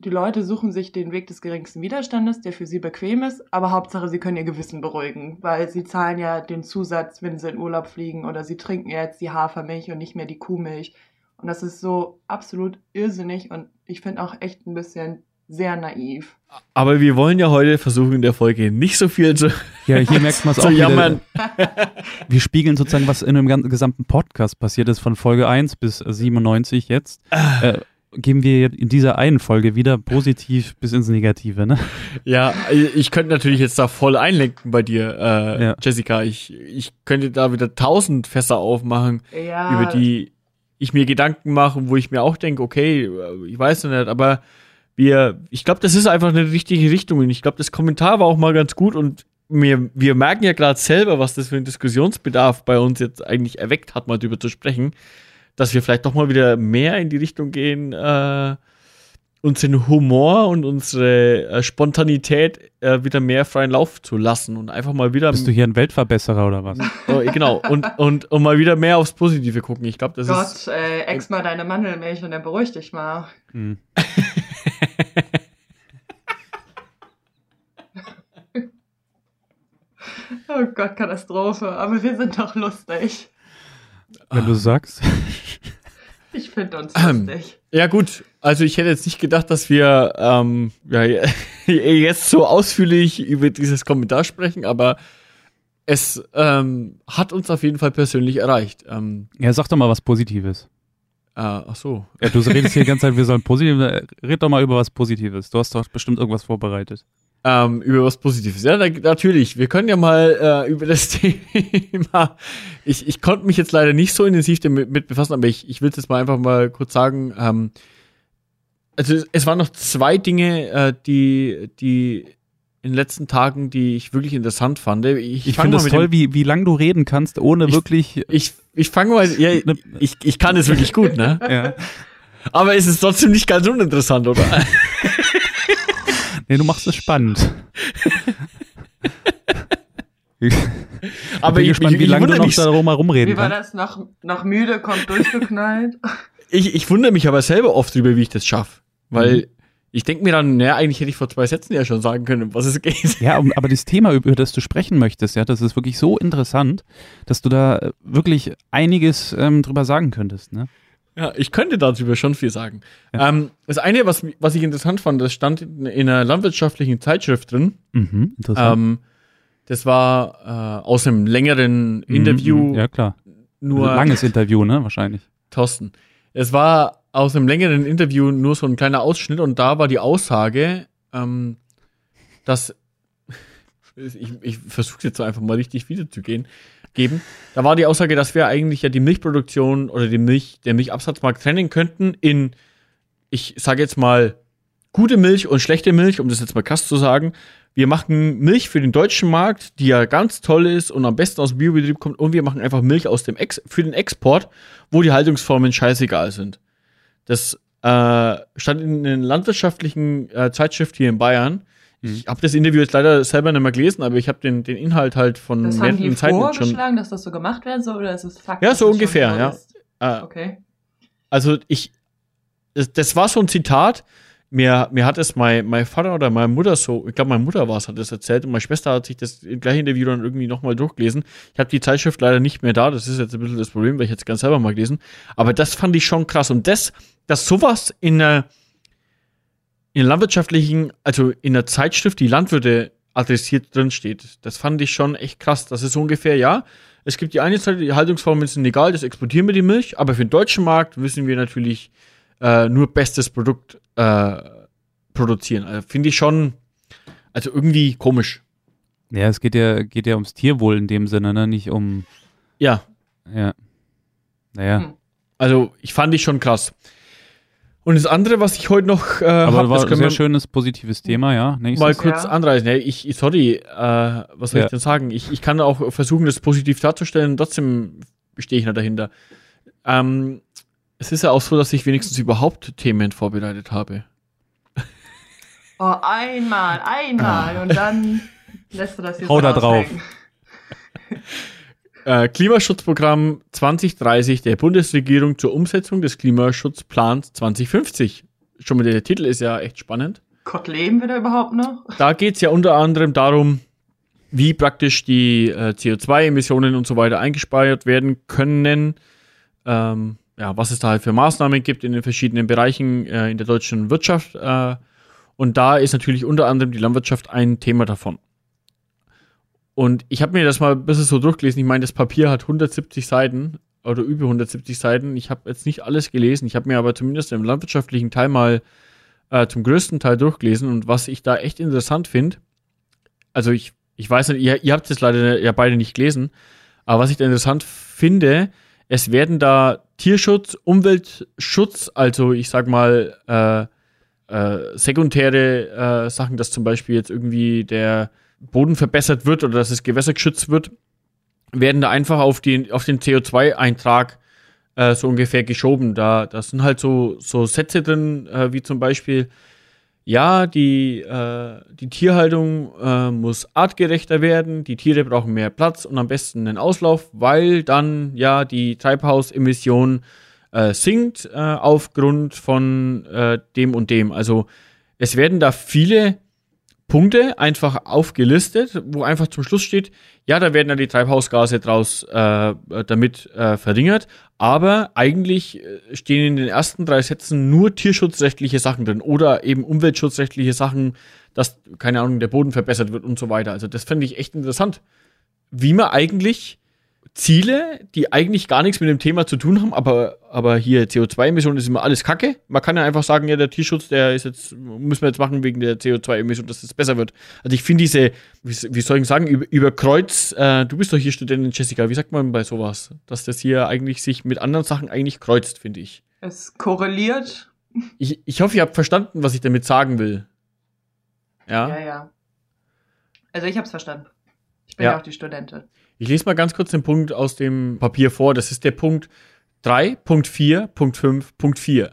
Speaker 3: die Leute suchen sich den Weg des geringsten Widerstandes, der für sie bequem ist, aber Hauptsache, sie können ihr Gewissen beruhigen, weil sie zahlen ja den Zusatz, wenn sie in Urlaub fliegen oder sie trinken jetzt die Hafermilch und nicht mehr die Kuhmilch. Und das ist so absolut irrsinnig und ich finde auch echt ein bisschen sehr naiv.
Speaker 1: Aber wir wollen ja heute versuchen, in der Folge nicht so viel zu,
Speaker 2: Ja, hier merkt man es [LAUGHS] auch
Speaker 1: zu
Speaker 2: wieder.
Speaker 1: jammern. [LAUGHS]
Speaker 2: Wir spiegeln sozusagen, was in dem ganzen- gesamten Podcast passiert ist, von Folge 1 bis 97 jetzt. Äh, geben wir in dieser einen Folge wieder positiv bis ins Negative, ne?
Speaker 1: Ja, ich könnte natürlich jetzt da voll einlenken bei dir, äh,
Speaker 2: Ja.
Speaker 1: Jessica. Ich, ich könnte da wieder tausend Fässer aufmachen,
Speaker 3: Ja,
Speaker 1: über die ich mir Gedanken mache, und wo ich mir auch denke, okay, äh, ich weiß noch nicht, aber wir, ich glaube, das ist einfach eine richtige Richtung. Und ich glaube, das Kommentar war auch mal ganz gut und wir, wir merken ja gerade selber, was das für einen Diskussionsbedarf bei uns jetzt eigentlich erweckt hat, mal drüber zu sprechen, dass wir vielleicht doch mal wieder mehr in die Richtung gehen, äh, unseren Humor und unsere äh, Spontanität äh, wieder mehr freien Lauf zu lassen und einfach mal wieder
Speaker 2: Bist du hier ein Weltverbesserer oder was?
Speaker 1: oh, genau und, und, und mal wieder mehr aufs Positive gucken. Ich glaube, das ist
Speaker 3: Gott, äh, ex mal deine Mandelmilch und dann beruhig dich mal.
Speaker 2: Hm. [LAUGHS]
Speaker 3: Oh Gott, Katastrophe. Aber wir sind doch lustig.
Speaker 2: Wenn du sagst.
Speaker 3: Ich finde uns lustig.
Speaker 1: Ja, gut. Also ich hätte jetzt nicht gedacht, dass wir ähm, ja, [LAUGHS] jetzt so ausführlich über dieses Kommentar sprechen, aber es ähm, hat uns auf jeden Fall persönlich erreicht. Ähm,
Speaker 2: Ja, sag doch mal was Positives.
Speaker 1: Äh, ach so.
Speaker 2: Ja, du redest hier die ganze Zeit, wir sollen positiv. Red doch mal über was Positives. Du hast doch bestimmt irgendwas vorbereitet.
Speaker 1: Ähm, über was Positives. Ja, na, natürlich. Wir können ja mal äh, über das [LAUGHS] Thema. Ich, ich konnte mich jetzt leider nicht so intensiv damit mit befassen, aber ich, ich will jetzt mal einfach mal kurz sagen. Ähm, also es, es waren noch zwei Dinge, äh, die, die in den letzten Tagen, die ich wirklich interessant fand. Ich,
Speaker 2: Ich finde es toll, wie, wie lang du reden kannst, ohne
Speaker 1: Ich-
Speaker 2: wirklich.
Speaker 1: ich ich fange mal. Ja, ich, ich kann es wirklich gut, ne? [LAUGHS]
Speaker 2: Ja.
Speaker 1: Aber es ist trotzdem nicht ganz uninteressant, oder? [LAUGHS]
Speaker 2: Nee, du machst es spannend. Ich [LAUGHS]
Speaker 1: Aber
Speaker 2: bin
Speaker 1: ich,
Speaker 2: gespannt,
Speaker 1: ich,
Speaker 2: wie
Speaker 1: ich
Speaker 2: lange du
Speaker 1: wundere
Speaker 2: noch
Speaker 1: mich,
Speaker 2: darum herumreden
Speaker 3: Wie war
Speaker 2: kannst.
Speaker 3: das? Noch, noch müde, kommt durchgeknallt.
Speaker 1: ich, ich wundere mich aber selber oft drüber, wie ich das schaffe. Weil
Speaker 2: Mhm.
Speaker 1: Ich denke mir dann, naja, eigentlich hätte ich vor zwei Sätzen ja schon sagen können, um was es geht.
Speaker 2: Ja, aber das Thema, über das du sprechen möchtest, ja, das ist wirklich so interessant, dass du da äh, wirklich einiges ähm, drüber sagen könntest, ne?
Speaker 1: Ja, ich könnte darüber schon viel sagen.
Speaker 2: Ja.
Speaker 1: Ähm, das eine, was, was ich interessant fand, das stand in, in einer landwirtschaftlichen Zeitschrift drin.
Speaker 2: Mhm, interessant.
Speaker 1: Ähm, das war äh, aus einem längeren
Speaker 2: Mhm,
Speaker 1: Interview,
Speaker 2: mhm, Ja, klar.
Speaker 1: nur
Speaker 2: Langes Interview, ne? Wahrscheinlich.
Speaker 1: Thorsten. Es war aus einem längeren Interview nur so ein kleiner Ausschnitt und da war die Aussage, ähm, dass [LAUGHS] ich, ich versuche jetzt einfach mal richtig wiederzugehen, geben. Da war die Aussage, dass wir eigentlich ja die Milchproduktion oder die Milch, der Milchabsatzmarkt trennen könnten in, ich sage jetzt mal, gute Milch und schlechte Milch, um das jetzt mal krass zu sagen. Wir machen Milch für den deutschen Markt, die ja ganz toll ist und am besten aus dem Biobetrieb kommt, und wir machen einfach Milch aus dem Ex für den Export, wo die Haltungsformen scheißegal sind. Das äh, stand in einer landwirtschaftlichen äh, Zeitschrift hier in Bayern. Ich habe das Interview jetzt leider selber nicht mehr gelesen, aber ich habe den, den Inhalt halt von
Speaker 3: Das haben die
Speaker 1: mehreren Zeiten schon.
Speaker 3: vorgeschlagen, dass das so gemacht werden soll, oder ist es Fakt?
Speaker 1: Ja, so ungefähr,
Speaker 3: schon
Speaker 1: ja. Äh,
Speaker 3: Okay.
Speaker 1: also ich, das, das war so ein Zitat. Mir, mir hat es mein, mein Vater oder meine Mutter so, ich glaube, meine Mutter war es, hat das erzählt und meine Schwester hat sich das gleiche Interview dann irgendwie nochmal durchgelesen. Ich habe die Zeitschrift leider nicht mehr da, das ist jetzt ein bisschen das Problem, weil ich jetzt ganz selber mal gelesen. Aber das fand ich schon krass. Und das, dass sowas in einer, in einer landwirtschaftlichen, also in einer Zeitschrift, die Landwirte adressiert drin steht, das fand ich schon echt krass. Das ist ungefähr, ja, es gibt die eine Seite, die Haltungsformen sind egal, das exportieren wir die Milch, aber für den deutschen Markt müssen wir natürlich äh, nur bestes Produkt äh, produzieren. Also finde ich schon, also irgendwie komisch.
Speaker 2: Ja, es geht ja, geht ja ums Tierwohl in dem Sinne, ne? Nicht um.
Speaker 1: Ja,
Speaker 2: Ja. Naja.
Speaker 3: Hm.
Speaker 1: also ich fand ich schon krass. Und das andere, was ich heute noch äh,
Speaker 2: Aber
Speaker 1: hab,
Speaker 2: war
Speaker 1: das
Speaker 2: ein
Speaker 1: können
Speaker 2: sehr
Speaker 1: wir
Speaker 2: schönes, positives Thema, ja.
Speaker 1: mal
Speaker 2: Nächstes.
Speaker 1: kurz
Speaker 3: Ja.
Speaker 1: anreißen. Ja, ich, sorry, äh, was soll
Speaker 2: Ja.
Speaker 1: ich denn sagen? Ich, ich kann auch versuchen, das positiv darzustellen, trotzdem stehe ich noch dahinter. Ähm, es ist ja auch so, dass ich wenigstens überhaupt Themen vorbereitet habe. [LAUGHS]
Speaker 3: Oh, einmal, einmal. Und dann lässt du das jetzt
Speaker 2: Hau da
Speaker 3: raushängen. [LAUGHS]
Speaker 1: Äh, Klimaschutzprogramm 2030 der Bundesregierung zur Umsetzung des Klimaschutzplans 2050. Schon mal der Titel ist ja echt spannend.
Speaker 3: Gott, leben wir da überhaupt noch?
Speaker 1: Da geht es ja unter anderem darum, wie praktisch die äh, CO2-Emissionen und so weiter eingespeichert werden können. Ähm, ja, was es da halt für Maßnahmen gibt in den verschiedenen Bereichen äh, in der deutschen Wirtschaft. Äh, und da ist natürlich unter anderem die Landwirtschaft ein Thema davon. Und ich habe mir das mal ein bisschen so durchgelesen. Ich meine, das Papier hat 170 Seiten oder über 170 Seiten. Ich habe jetzt nicht alles gelesen. Ich habe mir aber zumindest im landwirtschaftlichen Teil mal äh, zum größten Teil durchgelesen. Und was ich da echt interessant finde, also ich, ich weiß nicht, ihr, ihr habt es leider ja beide nicht gelesen, aber was ich da interessant finde, es werden da Tierschutz, Umweltschutz, also ich sag mal äh, äh, sekundäre äh, Sachen, dass zum Beispiel jetzt irgendwie der Boden verbessert wird oder dass das Gewässer geschützt wird, werden da einfach auf den, auf den CO2-Eintrag äh, so ungefähr geschoben. Da, da sind halt so, so Sätze drin, äh, wie zum Beispiel, ja, die, äh, die Tierhaltung äh, muss artgerechter werden, die Tiere brauchen mehr Platz und am besten einen Auslauf, weil dann ja die Treibhausemission äh, sinkt äh, aufgrund von äh, dem und dem. Also es werden da viele Punkte einfach aufgelistet, wo einfach zum Schluss steht, ja, da werden dann die Treibhausgase draus äh, damit äh, verringert, aber eigentlich äh, stehen in den ersten drei Sätzen nur tierschutzrechtliche Sachen drin oder eben umweltschutzrechtliche Sachen, dass, keine Ahnung, der Boden verbessert wird und so weiter. Also das fände ich echt interessant, wie man eigentlich Ziele, die eigentlich gar nichts mit dem Thema zu tun haben, aber, aber hier CO2-Emissionen ist immer alles Kacke. Man kann ja einfach sagen, ja, der Tierschutz, der ist jetzt, müssen wir jetzt machen wegen der CO2-Emission, dass es besser wird. Also ich finde diese, wie, wie soll ich sagen, über, über Kreuz, äh, du bist doch hier Studentin, Jessica, wie sagt man bei sowas? Dass das hier eigentlich sich mit anderen Sachen eigentlich kreuzt, finde ich.
Speaker 3: Es korreliert.
Speaker 1: ich. Ich hoffe, ihr habt verstanden, was ich damit sagen will. Ja.
Speaker 3: Ja, ja. Also ich hab's verstanden. Ich bin
Speaker 1: Ja.
Speaker 3: ja, auch die Studentin.
Speaker 1: Ich lese mal ganz kurz den Punkt aus dem Papier vor. Das ist der Punkt 3.4.5.4.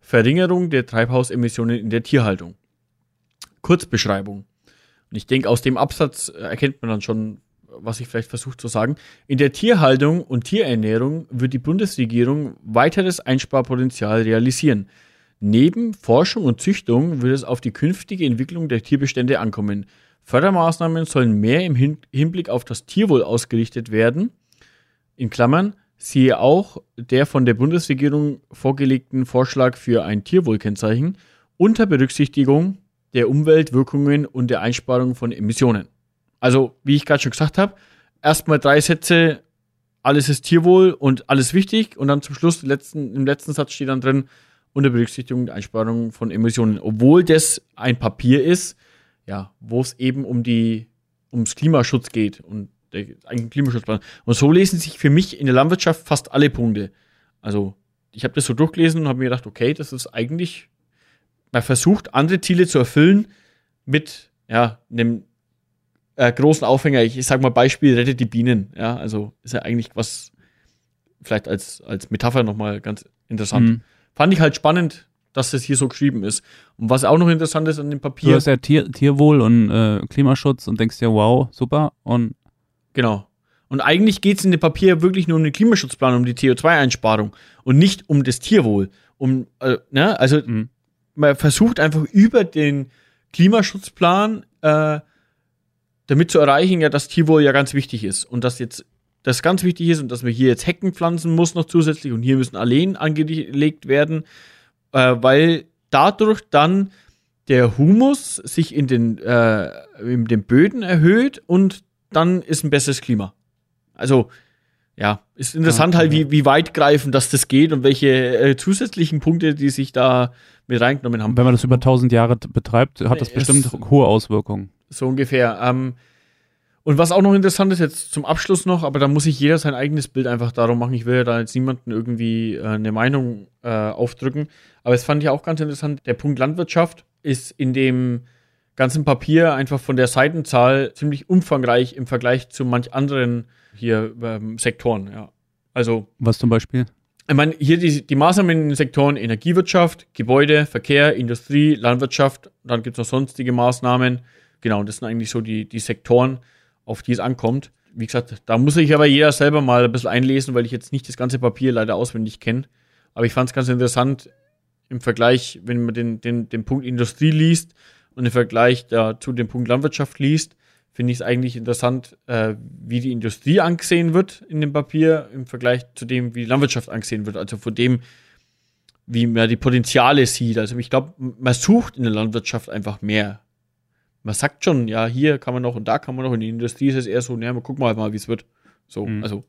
Speaker 1: Verringerung der Treibhausemissionen in der Tierhaltung. Kurzbeschreibung. Und ich denke, aus dem Absatz erkennt man dann schon, was ich vielleicht versuche zu sagen. In der Tierhaltung und Tierernährung wird die Bundesregierung weiteres Einsparpotenzial realisieren. Neben Forschung und Züchtung wird es auf die künftige Entwicklung der Tierbestände ankommen. Fördermaßnahmen sollen mehr im Hin Hinblick auf das Tierwohl ausgerichtet werden. In Klammern siehe auch der von der Bundesregierung vorgelegten Vorschlag für ein Tierwohlkennzeichen unter Berücksichtigung der Umweltwirkungen und der Einsparung von Emissionen. Also, wie ich gerade schon gesagt habe, erstmal drei Sätze, alles ist Tierwohl und alles wichtig und dann zum Schluss letzten, im letzten Satz steht dann drin, unter Berücksichtigung der Einsparung von Emissionen. Obwohl das ein Papier ist, ja, wo es eben um die, ums Klimaschutz geht und der eigentliche Klimaschutzplan. Und so lesen sich für mich in der Landwirtschaft fast alle Punkte. Also, ich habe das so durchgelesen und habe mir gedacht, okay, das ist eigentlich, man versucht, andere Ziele zu erfüllen mit, ja, einem äh, großen Aufhänger. Ich, ich sag mal Beispiel, rettet die Bienen. Ja, also ist ja eigentlich was, vielleicht als, als Metapher nochmal ganz interessant.
Speaker 2: Mhm.
Speaker 1: Fand ich halt spannend, dass das hier so geschrieben ist. Und was auch noch interessant ist an dem
Speaker 2: Du
Speaker 1: Papier,
Speaker 2: hast ja Tier, Tierwohl und äh, Klimaschutz und denkst dir, wow, super. Und
Speaker 1: genau. Und eigentlich geht es in dem Papier wirklich nur um den Klimaschutzplan, um die CO2-Einsparung und nicht um das Tierwohl. Um, äh, ne? Also
Speaker 2: Mhm.
Speaker 1: man versucht einfach über den Klimaschutzplan äh, damit zu erreichen, ja, dass Tierwohl ja ganz wichtig ist und dass jetzt das ganz wichtig ist und dass wir hier jetzt Hecken pflanzen muss noch zusätzlich und hier müssen Alleen angelegt werden, äh, weil dadurch dann der Humus sich in den, äh, in den Böden erhöht und dann ist ein besseres Klima. Also, ja, ist interessant
Speaker 2: Ja,
Speaker 1: halt,
Speaker 2: ja.
Speaker 1: wie, wie weitgreifend das das geht und welche äh, zusätzlichen Punkte, die sich da mit reingenommen haben.
Speaker 2: wenn man das über 1000 Jahre betreibt, hat das
Speaker 1: Es-
Speaker 2: bestimmt hohe Auswirkungen.
Speaker 1: So ungefähr. Ähm, Und was auch noch interessant ist, jetzt zum Abschluss noch, aber da muss sich jeder sein eigenes Bild einfach darum machen. Ich will ja da jetzt niemanden irgendwie äh, eine Meinung äh, aufdrücken. Aber es fand ich auch ganz interessant. Der Punkt Landwirtschaft ist in dem ganzen Papier einfach von der Seitenzahl ziemlich umfangreich im Vergleich zu manch anderen hier ähm, Sektoren. Ja. Also.
Speaker 2: Was zum Beispiel?
Speaker 1: Ich meine, hier die, die Maßnahmen in den Sektoren Energiewirtschaft, Gebäude, Verkehr, Industrie, Landwirtschaft, dann gibt es noch sonstige Maßnahmen. Genau, das sind eigentlich so die, die Sektoren, auf die es ankommt. Wie gesagt, da muss sich aber jeder selber mal ein bisschen einlesen, weil ich jetzt nicht das ganze Papier leider auswendig kenne. Aber ich fand es ganz interessant im Vergleich, wenn man den, den, den Punkt Industrie liest und im Vergleich da zu dem Punkt Landwirtschaft liest, finde ich es eigentlich interessant, äh, wie die Industrie angesehen wird in dem Papier im Vergleich zu dem, wie die Landwirtschaft angesehen wird. Also von dem, wie man die Potenziale sieht. Also ich glaube, man sucht in der Landwirtschaft einfach mehr. Man sagt schon, ja, hier kann man noch und da kann man noch. In der Industrie ist es eher so, naja, wir gucken halt mal, wie es wird. So, mhm. also.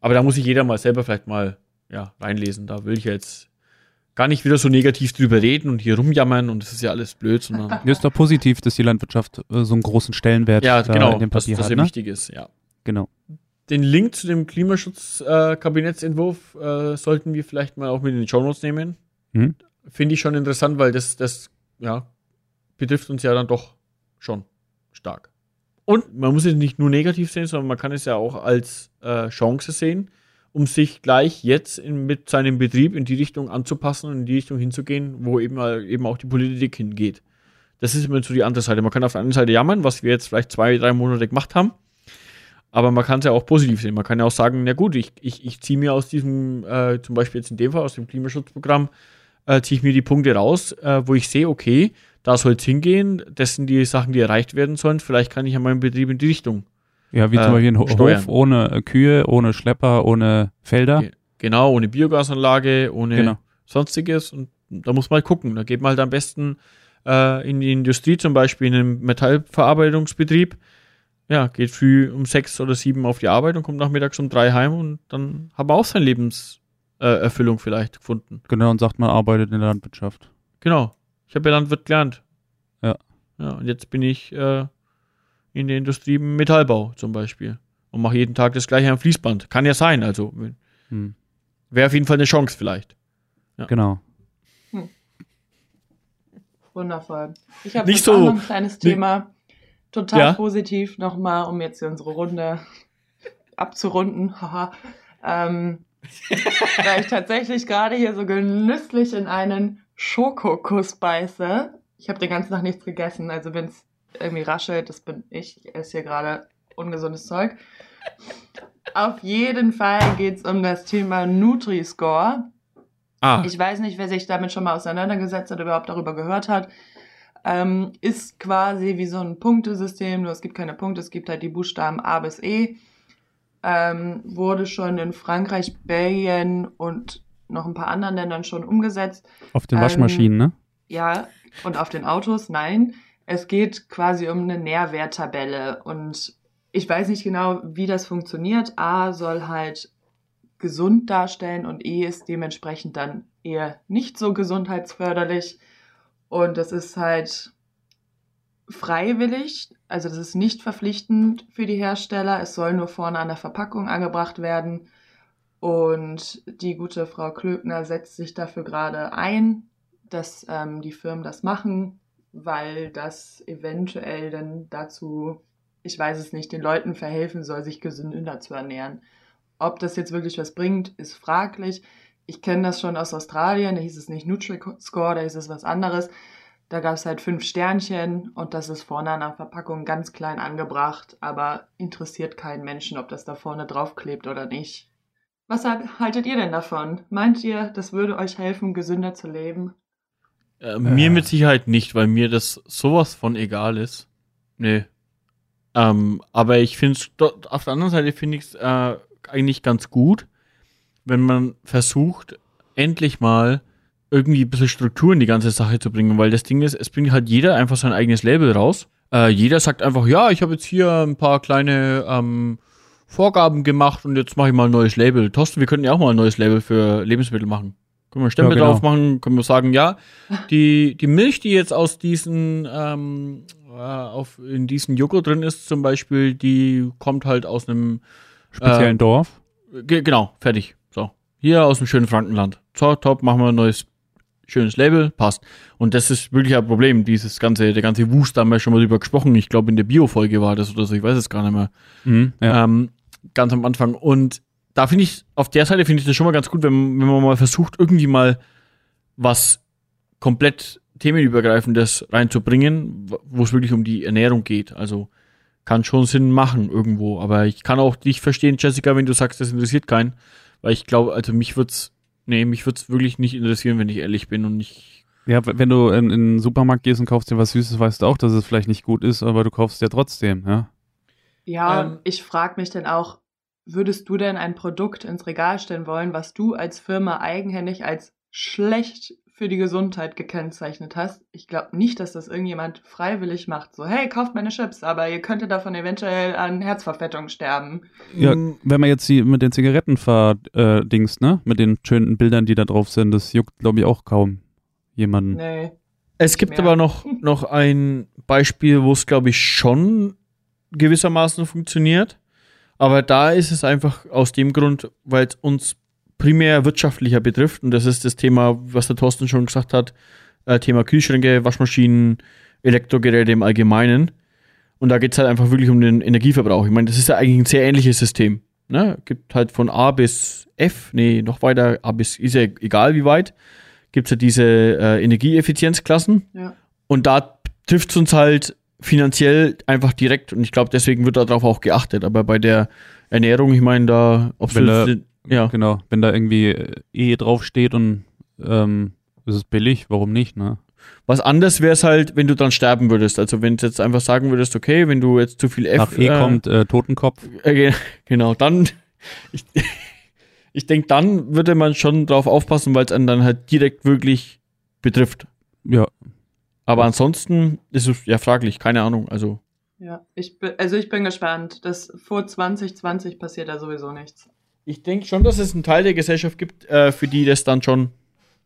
Speaker 1: Aber da muss sich jeder mal selber vielleicht mal ja, reinlesen. Da will ich jetzt gar nicht wieder so negativ drüber reden und hier rumjammern und das ist ja alles blöd, sondern.
Speaker 2: Ja, ist doch positiv, dass die Landwirtschaft äh, so einen großen Stellenwert
Speaker 1: ja, genau,
Speaker 2: in dem Papier
Speaker 1: dass,
Speaker 2: hat.
Speaker 1: Dass
Speaker 2: ne?
Speaker 1: wichtig ist, ja.
Speaker 2: Genau.
Speaker 1: Den Link zu dem Klimaschutzkabinettsentwurf äh, äh, sollten wir vielleicht mal auch mit in den Shownotes nehmen. Hm? Finde ich schon interessant, weil das, das ja, betrifft uns ja dann doch schon stark. Und man muss es nicht nur negativ sehen, sondern man kann es ja auch als äh, Chance sehen um sich gleich jetzt in, mit seinem Betrieb in die Richtung anzupassen und in die Richtung hinzugehen, wo eben, eben auch die Politik hingeht. Das ist immer so die andere Seite. Man kann auf der einen Seite jammern, was wir jetzt vielleicht zwei, drei Monate gemacht haben. Aber man kann es ja auch positiv sehen. Man kann ja auch sagen, na gut, ich, ich, ich ziehe mir aus diesem, äh, zum Beispiel jetzt in dem Fall aus dem Klimaschutzprogramm, äh, ziehe ich mir die Punkte raus, äh, wo ich sehe, okay, da soll es hingehen, das sind die Sachen, die erreicht werden sollen. Vielleicht kann ich ja meinen Betrieb in die Richtung
Speaker 2: ja, wie zum äh, Beispiel ein Ho steuern. Hof ohne äh, Kühe, ohne Schlepper, ohne Felder. Ge
Speaker 1: genau, ohne Biogasanlage, ohne genau. sonstiges. Und da muss man halt gucken. Da geht man halt am besten äh, in die Industrie, zum Beispiel in einen Metallverarbeitungsbetrieb. Ja, geht früh um sechs oder sieben auf die Arbeit und kommt nachmittags um drei heim und dann hat man auch seine Lebenserfüllung vielleicht gefunden.
Speaker 2: Genau, und sagt, man arbeitet in der Landwirtschaft.
Speaker 1: Genau. Ich habe ja Landwirt gelernt.
Speaker 2: Ja.
Speaker 1: Ja, und jetzt bin ich äh, in der Industrie Metallbau zum Beispiel und mache jeden Tag das gleiche am Fließband. Kann ja sein, also hm. wäre auf jeden Fall eine Chance vielleicht.
Speaker 2: Ja. Genau.
Speaker 3: Hm. Wundervoll. Ich habe
Speaker 1: nicht so
Speaker 3: noch ein kleines Thema, total ja? positiv nochmal, um jetzt hier unsere Runde abzurunden. Haha. ähm, [LAUGHS] weil ich tatsächlich gerade hier so genüsslich in einen Schokokuss beiße. Ich habe den ganzen Tag nichts gegessen, also wenn es irgendwie raschelt, das bin ich. Ich esse hier gerade ungesundes Zeug. Auf jeden Fall geht es um das Thema Nutri-Score. Ah. Ich weiß nicht, wer sich damit schon mal auseinandergesetzt hat, überhaupt darüber gehört hat. Ähm, ist quasi wie so ein Punktesystem, nur es gibt keine Punkte, es gibt halt die Buchstaben A bis E. Ähm, wurde schon in Frankreich, Belgien und noch ein paar anderen Ländern schon umgesetzt.
Speaker 2: Auf den Waschmaschinen, ähm, ne?
Speaker 3: Ja, und auf den Autos, nein. Es geht quasi um eine Nährwerttabelle und ich weiß nicht genau, wie das funktioniert. A soll halt gesund darstellen und E ist dementsprechend dann eher nicht so gesundheitsförderlich. Und das ist halt freiwillig, also das ist nicht verpflichtend für die Hersteller. Es soll nur vorne an der Verpackung angebracht werden. Und die gute Frau Klöckner setzt sich dafür gerade ein, dass ähm, die Firmen das machen weil das eventuell dann dazu, ich weiß es nicht, den Leuten verhelfen soll, sich gesünder zu ernähren. Ob das jetzt wirklich was bringt, ist fraglich. Ich kenne das schon aus Australien, da hieß es nicht Nutri-Score, da hieß es was anderes. Da gab es halt fünf Sternchen und das ist vorne an der Verpackung ganz klein angebracht, aber interessiert keinen Menschen, ob das da vorne draufklebt oder nicht. Was haltet ihr denn davon? Meint ihr, das würde euch helfen, gesünder zu leben?
Speaker 1: Äh, mir mit Sicherheit nicht, weil mir das sowas von egal ist. Nee. Ähm, aber ich finde es, auf der anderen Seite finde ich es äh, eigentlich ganz gut, wenn man versucht, endlich mal irgendwie ein bisschen Struktur in die ganze Sache zu bringen, weil das Ding ist, es bringt halt jeder einfach sein eigenes Label raus. Äh, jeder sagt einfach, ja, ich habe jetzt hier ein paar kleine ähm, Vorgaben gemacht und jetzt mache ich mal ein neues Label. Thorsten, wir könnten ja auch mal ein neues Label für Lebensmittel machen. Können wir Stempel ja, genau. drauf machen, können wir sagen, ja, die, die Milch, die jetzt aus diesen ähm, äh, auf, in diesem Joghurt drin ist zum Beispiel, die kommt halt aus einem
Speaker 2: Speziellen
Speaker 1: Äh,
Speaker 2: Dorf.
Speaker 1: Ge genau, fertig. So. Hier aus dem schönen Frankenland. So, top, machen wir ein neues schönes Label, passt. Und das ist wirklich ein Problem, dieses ganze, der ganze Wust, da haben wir schon mal drüber gesprochen. Ich glaube, in der Bio-Folge war das oder so, ich weiß es gar nicht mehr.
Speaker 2: Mhm, ja.
Speaker 1: Ähm, ganz am Anfang. Und da finde ich, auf der Seite finde ich das schon mal ganz gut, wenn, wenn man mal versucht, irgendwie mal was komplett themenübergreifendes reinzubringen, wo es wirklich um die Ernährung geht. Also kann schon Sinn machen irgendwo. Aber ich kann auch dich verstehen, Jessica, wenn du sagst, das interessiert keinen. Weil ich glaube, also mich wird's, nee, mich wird's wirklich nicht interessieren, wenn ich ehrlich bin und ich,
Speaker 2: ja, wenn du in, in den Supermarkt gehst und kaufst dir was Süßes, weißt du auch, dass es vielleicht nicht gut ist, aber du kaufst es ja trotzdem, ja.
Speaker 3: Ja,
Speaker 1: Ähm,
Speaker 3: ich frage mich dann auch, würdest du denn ein Produkt ins Regal stellen wollen, was du als Firma eigenhändig als schlecht für die Gesundheit gekennzeichnet hast? Ich glaube nicht, dass das irgendjemand freiwillig macht. So, hey, kauft meine Chips, aber ihr könntet davon eventuell an Herzverfettung sterben.
Speaker 2: Ja,
Speaker 1: Mm,
Speaker 2: wenn man jetzt die, mit den Zigaretten äh, Dings, ne, mit den schönen Bildern, die da drauf sind, das juckt, glaube ich, auch kaum jemanden.
Speaker 3: Nee.
Speaker 1: Es gibt
Speaker 3: mehr.
Speaker 1: aber noch, [LAUGHS] noch ein Beispiel, wo es, glaube ich, schon gewissermaßen funktioniert. Aber da ist es einfach aus dem Grund, weil es uns primär wirtschaftlicher betrifft. Und das ist das Thema, was der Thorsten schon gesagt hat: äh, Thema Kühlschränke, Waschmaschinen, Elektrogeräte im Allgemeinen. Und da geht es halt einfach wirklich um den Energieverbrauch. Ich meine, das ist ja eigentlich ein sehr ähnliches System. Ne? Gibt halt von A bis F, nee, noch weiter, A bis, ist ja egal wie weit, gibt es ja diese äh, Energieeffizienzklassen.
Speaker 3: Ja.
Speaker 1: Und da trifft es uns halt finanziell einfach direkt. Und ich glaube, deswegen wird darauf auch geachtet. Aber bei der Ernährung, ich meine, da, ob
Speaker 2: da-
Speaker 1: ja,
Speaker 2: Genau, wenn da irgendwie äh, E draufsteht und ähm, ist es billig, warum nicht, ne?
Speaker 1: was anders wäre es halt, wenn du dann sterben würdest. Also wenn du jetzt einfach sagen würdest, okay, wenn du jetzt zu viel F
Speaker 2: Nach E
Speaker 1: äh,
Speaker 2: kommt äh, Totenkopf.
Speaker 1: Äh, ge- genau, dann. [LAUGHS] Ich, ich denke, dann würde man schon drauf aufpassen, weil es einen dann halt direkt wirklich betrifft.
Speaker 2: Ja,
Speaker 1: Aber ansonsten ist es ja fraglich, keine Ahnung. Also,
Speaker 3: Ja, ich bin, also ich bin gespannt. Das vor 2020 passiert da sowieso nichts.
Speaker 1: Ich denke schon, dass es einen Teil der Gesellschaft gibt, äh, für die das dann schon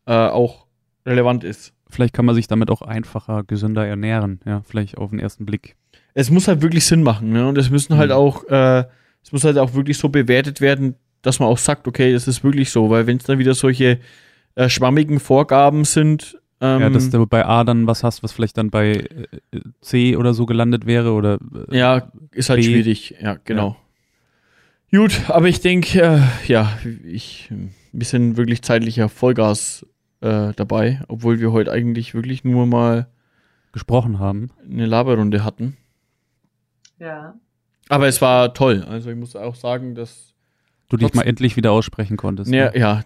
Speaker 1: äh, auch relevant ist.
Speaker 2: vielleicht kann man sich damit auch einfacher, gesünder ernähren, ja, vielleicht auf den ersten Blick.
Speaker 1: Es muss halt wirklich Sinn machen, ne? Und es müssen halt
Speaker 2: Mhm.
Speaker 1: auch, äh, es muss halt auch wirklich so bewertet werden, dass man auch sagt, okay, das ist wirklich so, weil wenn es dann wieder solche äh, schwammigen Vorgaben sind, ähm,
Speaker 2: ja, dass du bei A dann was hast, was vielleicht dann bei äh, C oder so gelandet wäre oder äh,
Speaker 1: Ja, ist halt
Speaker 2: B.
Speaker 1: schwierig. Ja, genau. Gut, aber ich denke, äh, ja, ich, wir sind wirklich zeitlicher Vollgas äh, dabei, obwohl wir heute eigentlich wirklich nur mal
Speaker 2: gesprochen haben.
Speaker 1: eine Laberrunde hatten.
Speaker 3: Ja.
Speaker 1: Aber es war toll. Also ich muss auch sagen, dass
Speaker 2: Du dich mal endlich wieder aussprechen konntest.
Speaker 1: ja,
Speaker 2: ne?
Speaker 1: ja,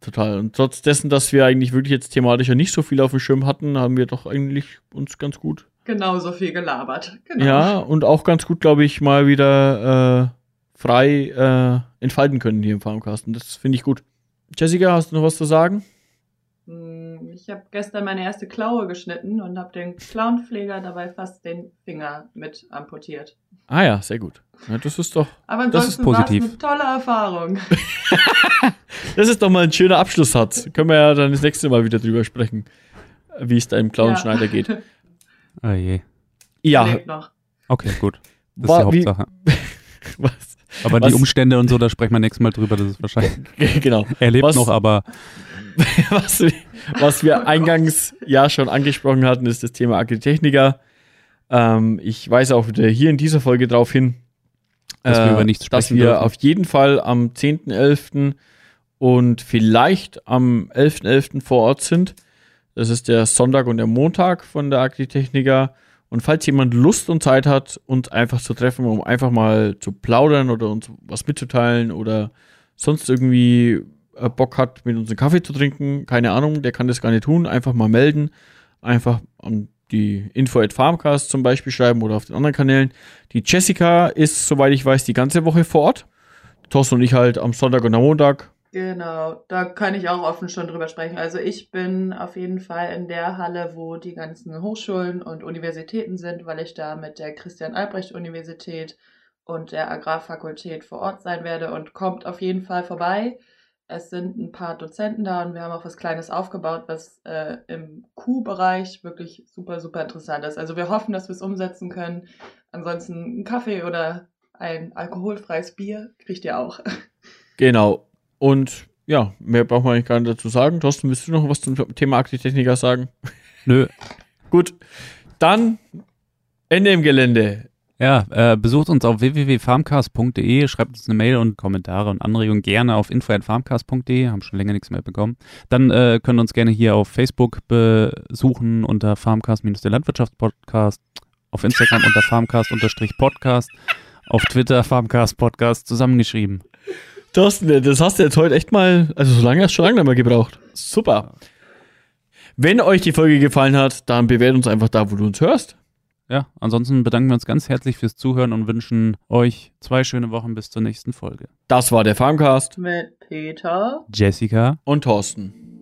Speaker 1: total. Und trotz dessen, dass wir eigentlich wirklich jetzt thematisch ja nicht so viel auf dem Schirm hatten, haben wir doch eigentlich uns ganz gut.
Speaker 3: Genauso viel gelabert. Genau.
Speaker 1: Ja, und auch ganz gut, glaube ich, mal wieder äh, frei äh, entfalten können hier im Farmcasten. Das finde ich gut. Jessica, hast du noch was zu sagen?
Speaker 3: Hm, Ich habe gestern meine erste Klaue geschnitten und habe den Klauenpfleger dabei fast den Finger mit amputiert.
Speaker 1: Ah ja, sehr gut. Ja, das ist doch,
Speaker 3: Aber
Speaker 2: Das ist positiv.
Speaker 3: eine tolle Erfahrung. [LAUGHS]
Speaker 1: das ist doch mal ein schöner Abschlusssatz. Können wir ja dann das nächste Mal wieder drüber sprechen, wie es da im Clown-Schneider geht.
Speaker 2: Ah je.
Speaker 1: Ja.
Speaker 2: Okay, gut. Das
Speaker 1: War-
Speaker 2: ist die
Speaker 1: wie-
Speaker 2: Hauptsache. [LAUGHS]
Speaker 1: was,
Speaker 2: Aber
Speaker 1: was-
Speaker 2: die Umstände und so, da sprechen wir nächstes Mal drüber. Das ist wahrscheinlich. [LAUGHS]
Speaker 1: genau.
Speaker 2: Er lebt
Speaker 1: Was-
Speaker 2: noch, aber [LAUGHS]
Speaker 1: was, was wir eingangs ja schon angesprochen hatten, ist das Thema Agritechniker. Ähm, ich weise auch wieder hier in dieser Folge darauf hin,
Speaker 2: Dass wir
Speaker 1: äh,
Speaker 2: über nichts
Speaker 1: dass
Speaker 2: sprechen
Speaker 1: wir
Speaker 2: dürfen.
Speaker 1: auf jeden Fall am 10.11. und vielleicht am 11.11. vor Ort sind. Das ist der Sonntag und der Montag von der Agritechniker. Und falls jemand Lust und Zeit hat, uns einfach zu treffen, um einfach mal zu plaudern oder uns was mitzuteilen oder sonst irgendwie äh, Bock hat, mit uns einen Kaffee zu trinken, keine Ahnung, der kann das gar nicht tun. Einfach mal melden. Einfach an die Info at Farmcast zum Beispiel schreiben oder auf den anderen Kanälen. Die Jessica ist, soweit ich weiß, die ganze Woche vor Ort. Thorsten und ich halt am Sonntag und am Montag.
Speaker 3: Genau, da kann ich auch offen schon drüber sprechen. Also ich bin auf jeden Fall in der Halle, wo die ganzen Hochschulen und Universitäten sind, weil ich da mit der Christian-Albrecht-Universität und der Agrarfakultät vor Ort sein werde und kommt auf jeden Fall vorbei. Es sind ein paar Dozenten da und wir haben auch was Kleines aufgebaut, was äh, im Q-Bereich wirklich super, super interessant ist. Also wir hoffen, dass wir es umsetzen können. Ansonsten einen Kaffee oder ein alkoholfreies Bier kriegt ihr auch.
Speaker 1: Genau. Und ja, mehr braucht man eigentlich gar nicht dazu sagen. Thorsten, willst du noch was zum Thema Agritechniker sagen?
Speaker 2: Nö. [LAUGHS]
Speaker 1: Gut. Dann Ende im Gelände.
Speaker 2: Ja, äh, besucht uns auf www.farmcast.de, schreibt uns eine Mail und Kommentare und Anregungen gerne auf info.farmcast.de, haben schon länger nichts mehr bekommen. Dann äh, können uns gerne hier auf Facebook besuchen unter Farmcast-der Landwirtschaftspodcast, auf Instagram unter Farmcast-podcast, auf Twitter [LAUGHS] Farmcast Podcast zusammengeschrieben.
Speaker 1: Thorsten, das hast du jetzt heute echt mal, also so lange hast du schon lange nicht mehr gebraucht. Super. Wenn euch die Folge gefallen hat, dann bewertet uns einfach da, wo du uns hörst.
Speaker 2: Ja, ansonsten bedanken wir uns ganz herzlich fürs Zuhören und wünschen euch zwei schöne Wochen bis zur nächsten Folge.
Speaker 1: Das war der Farmcast
Speaker 3: Mit Peter.
Speaker 2: Jessica
Speaker 1: und Thorsten.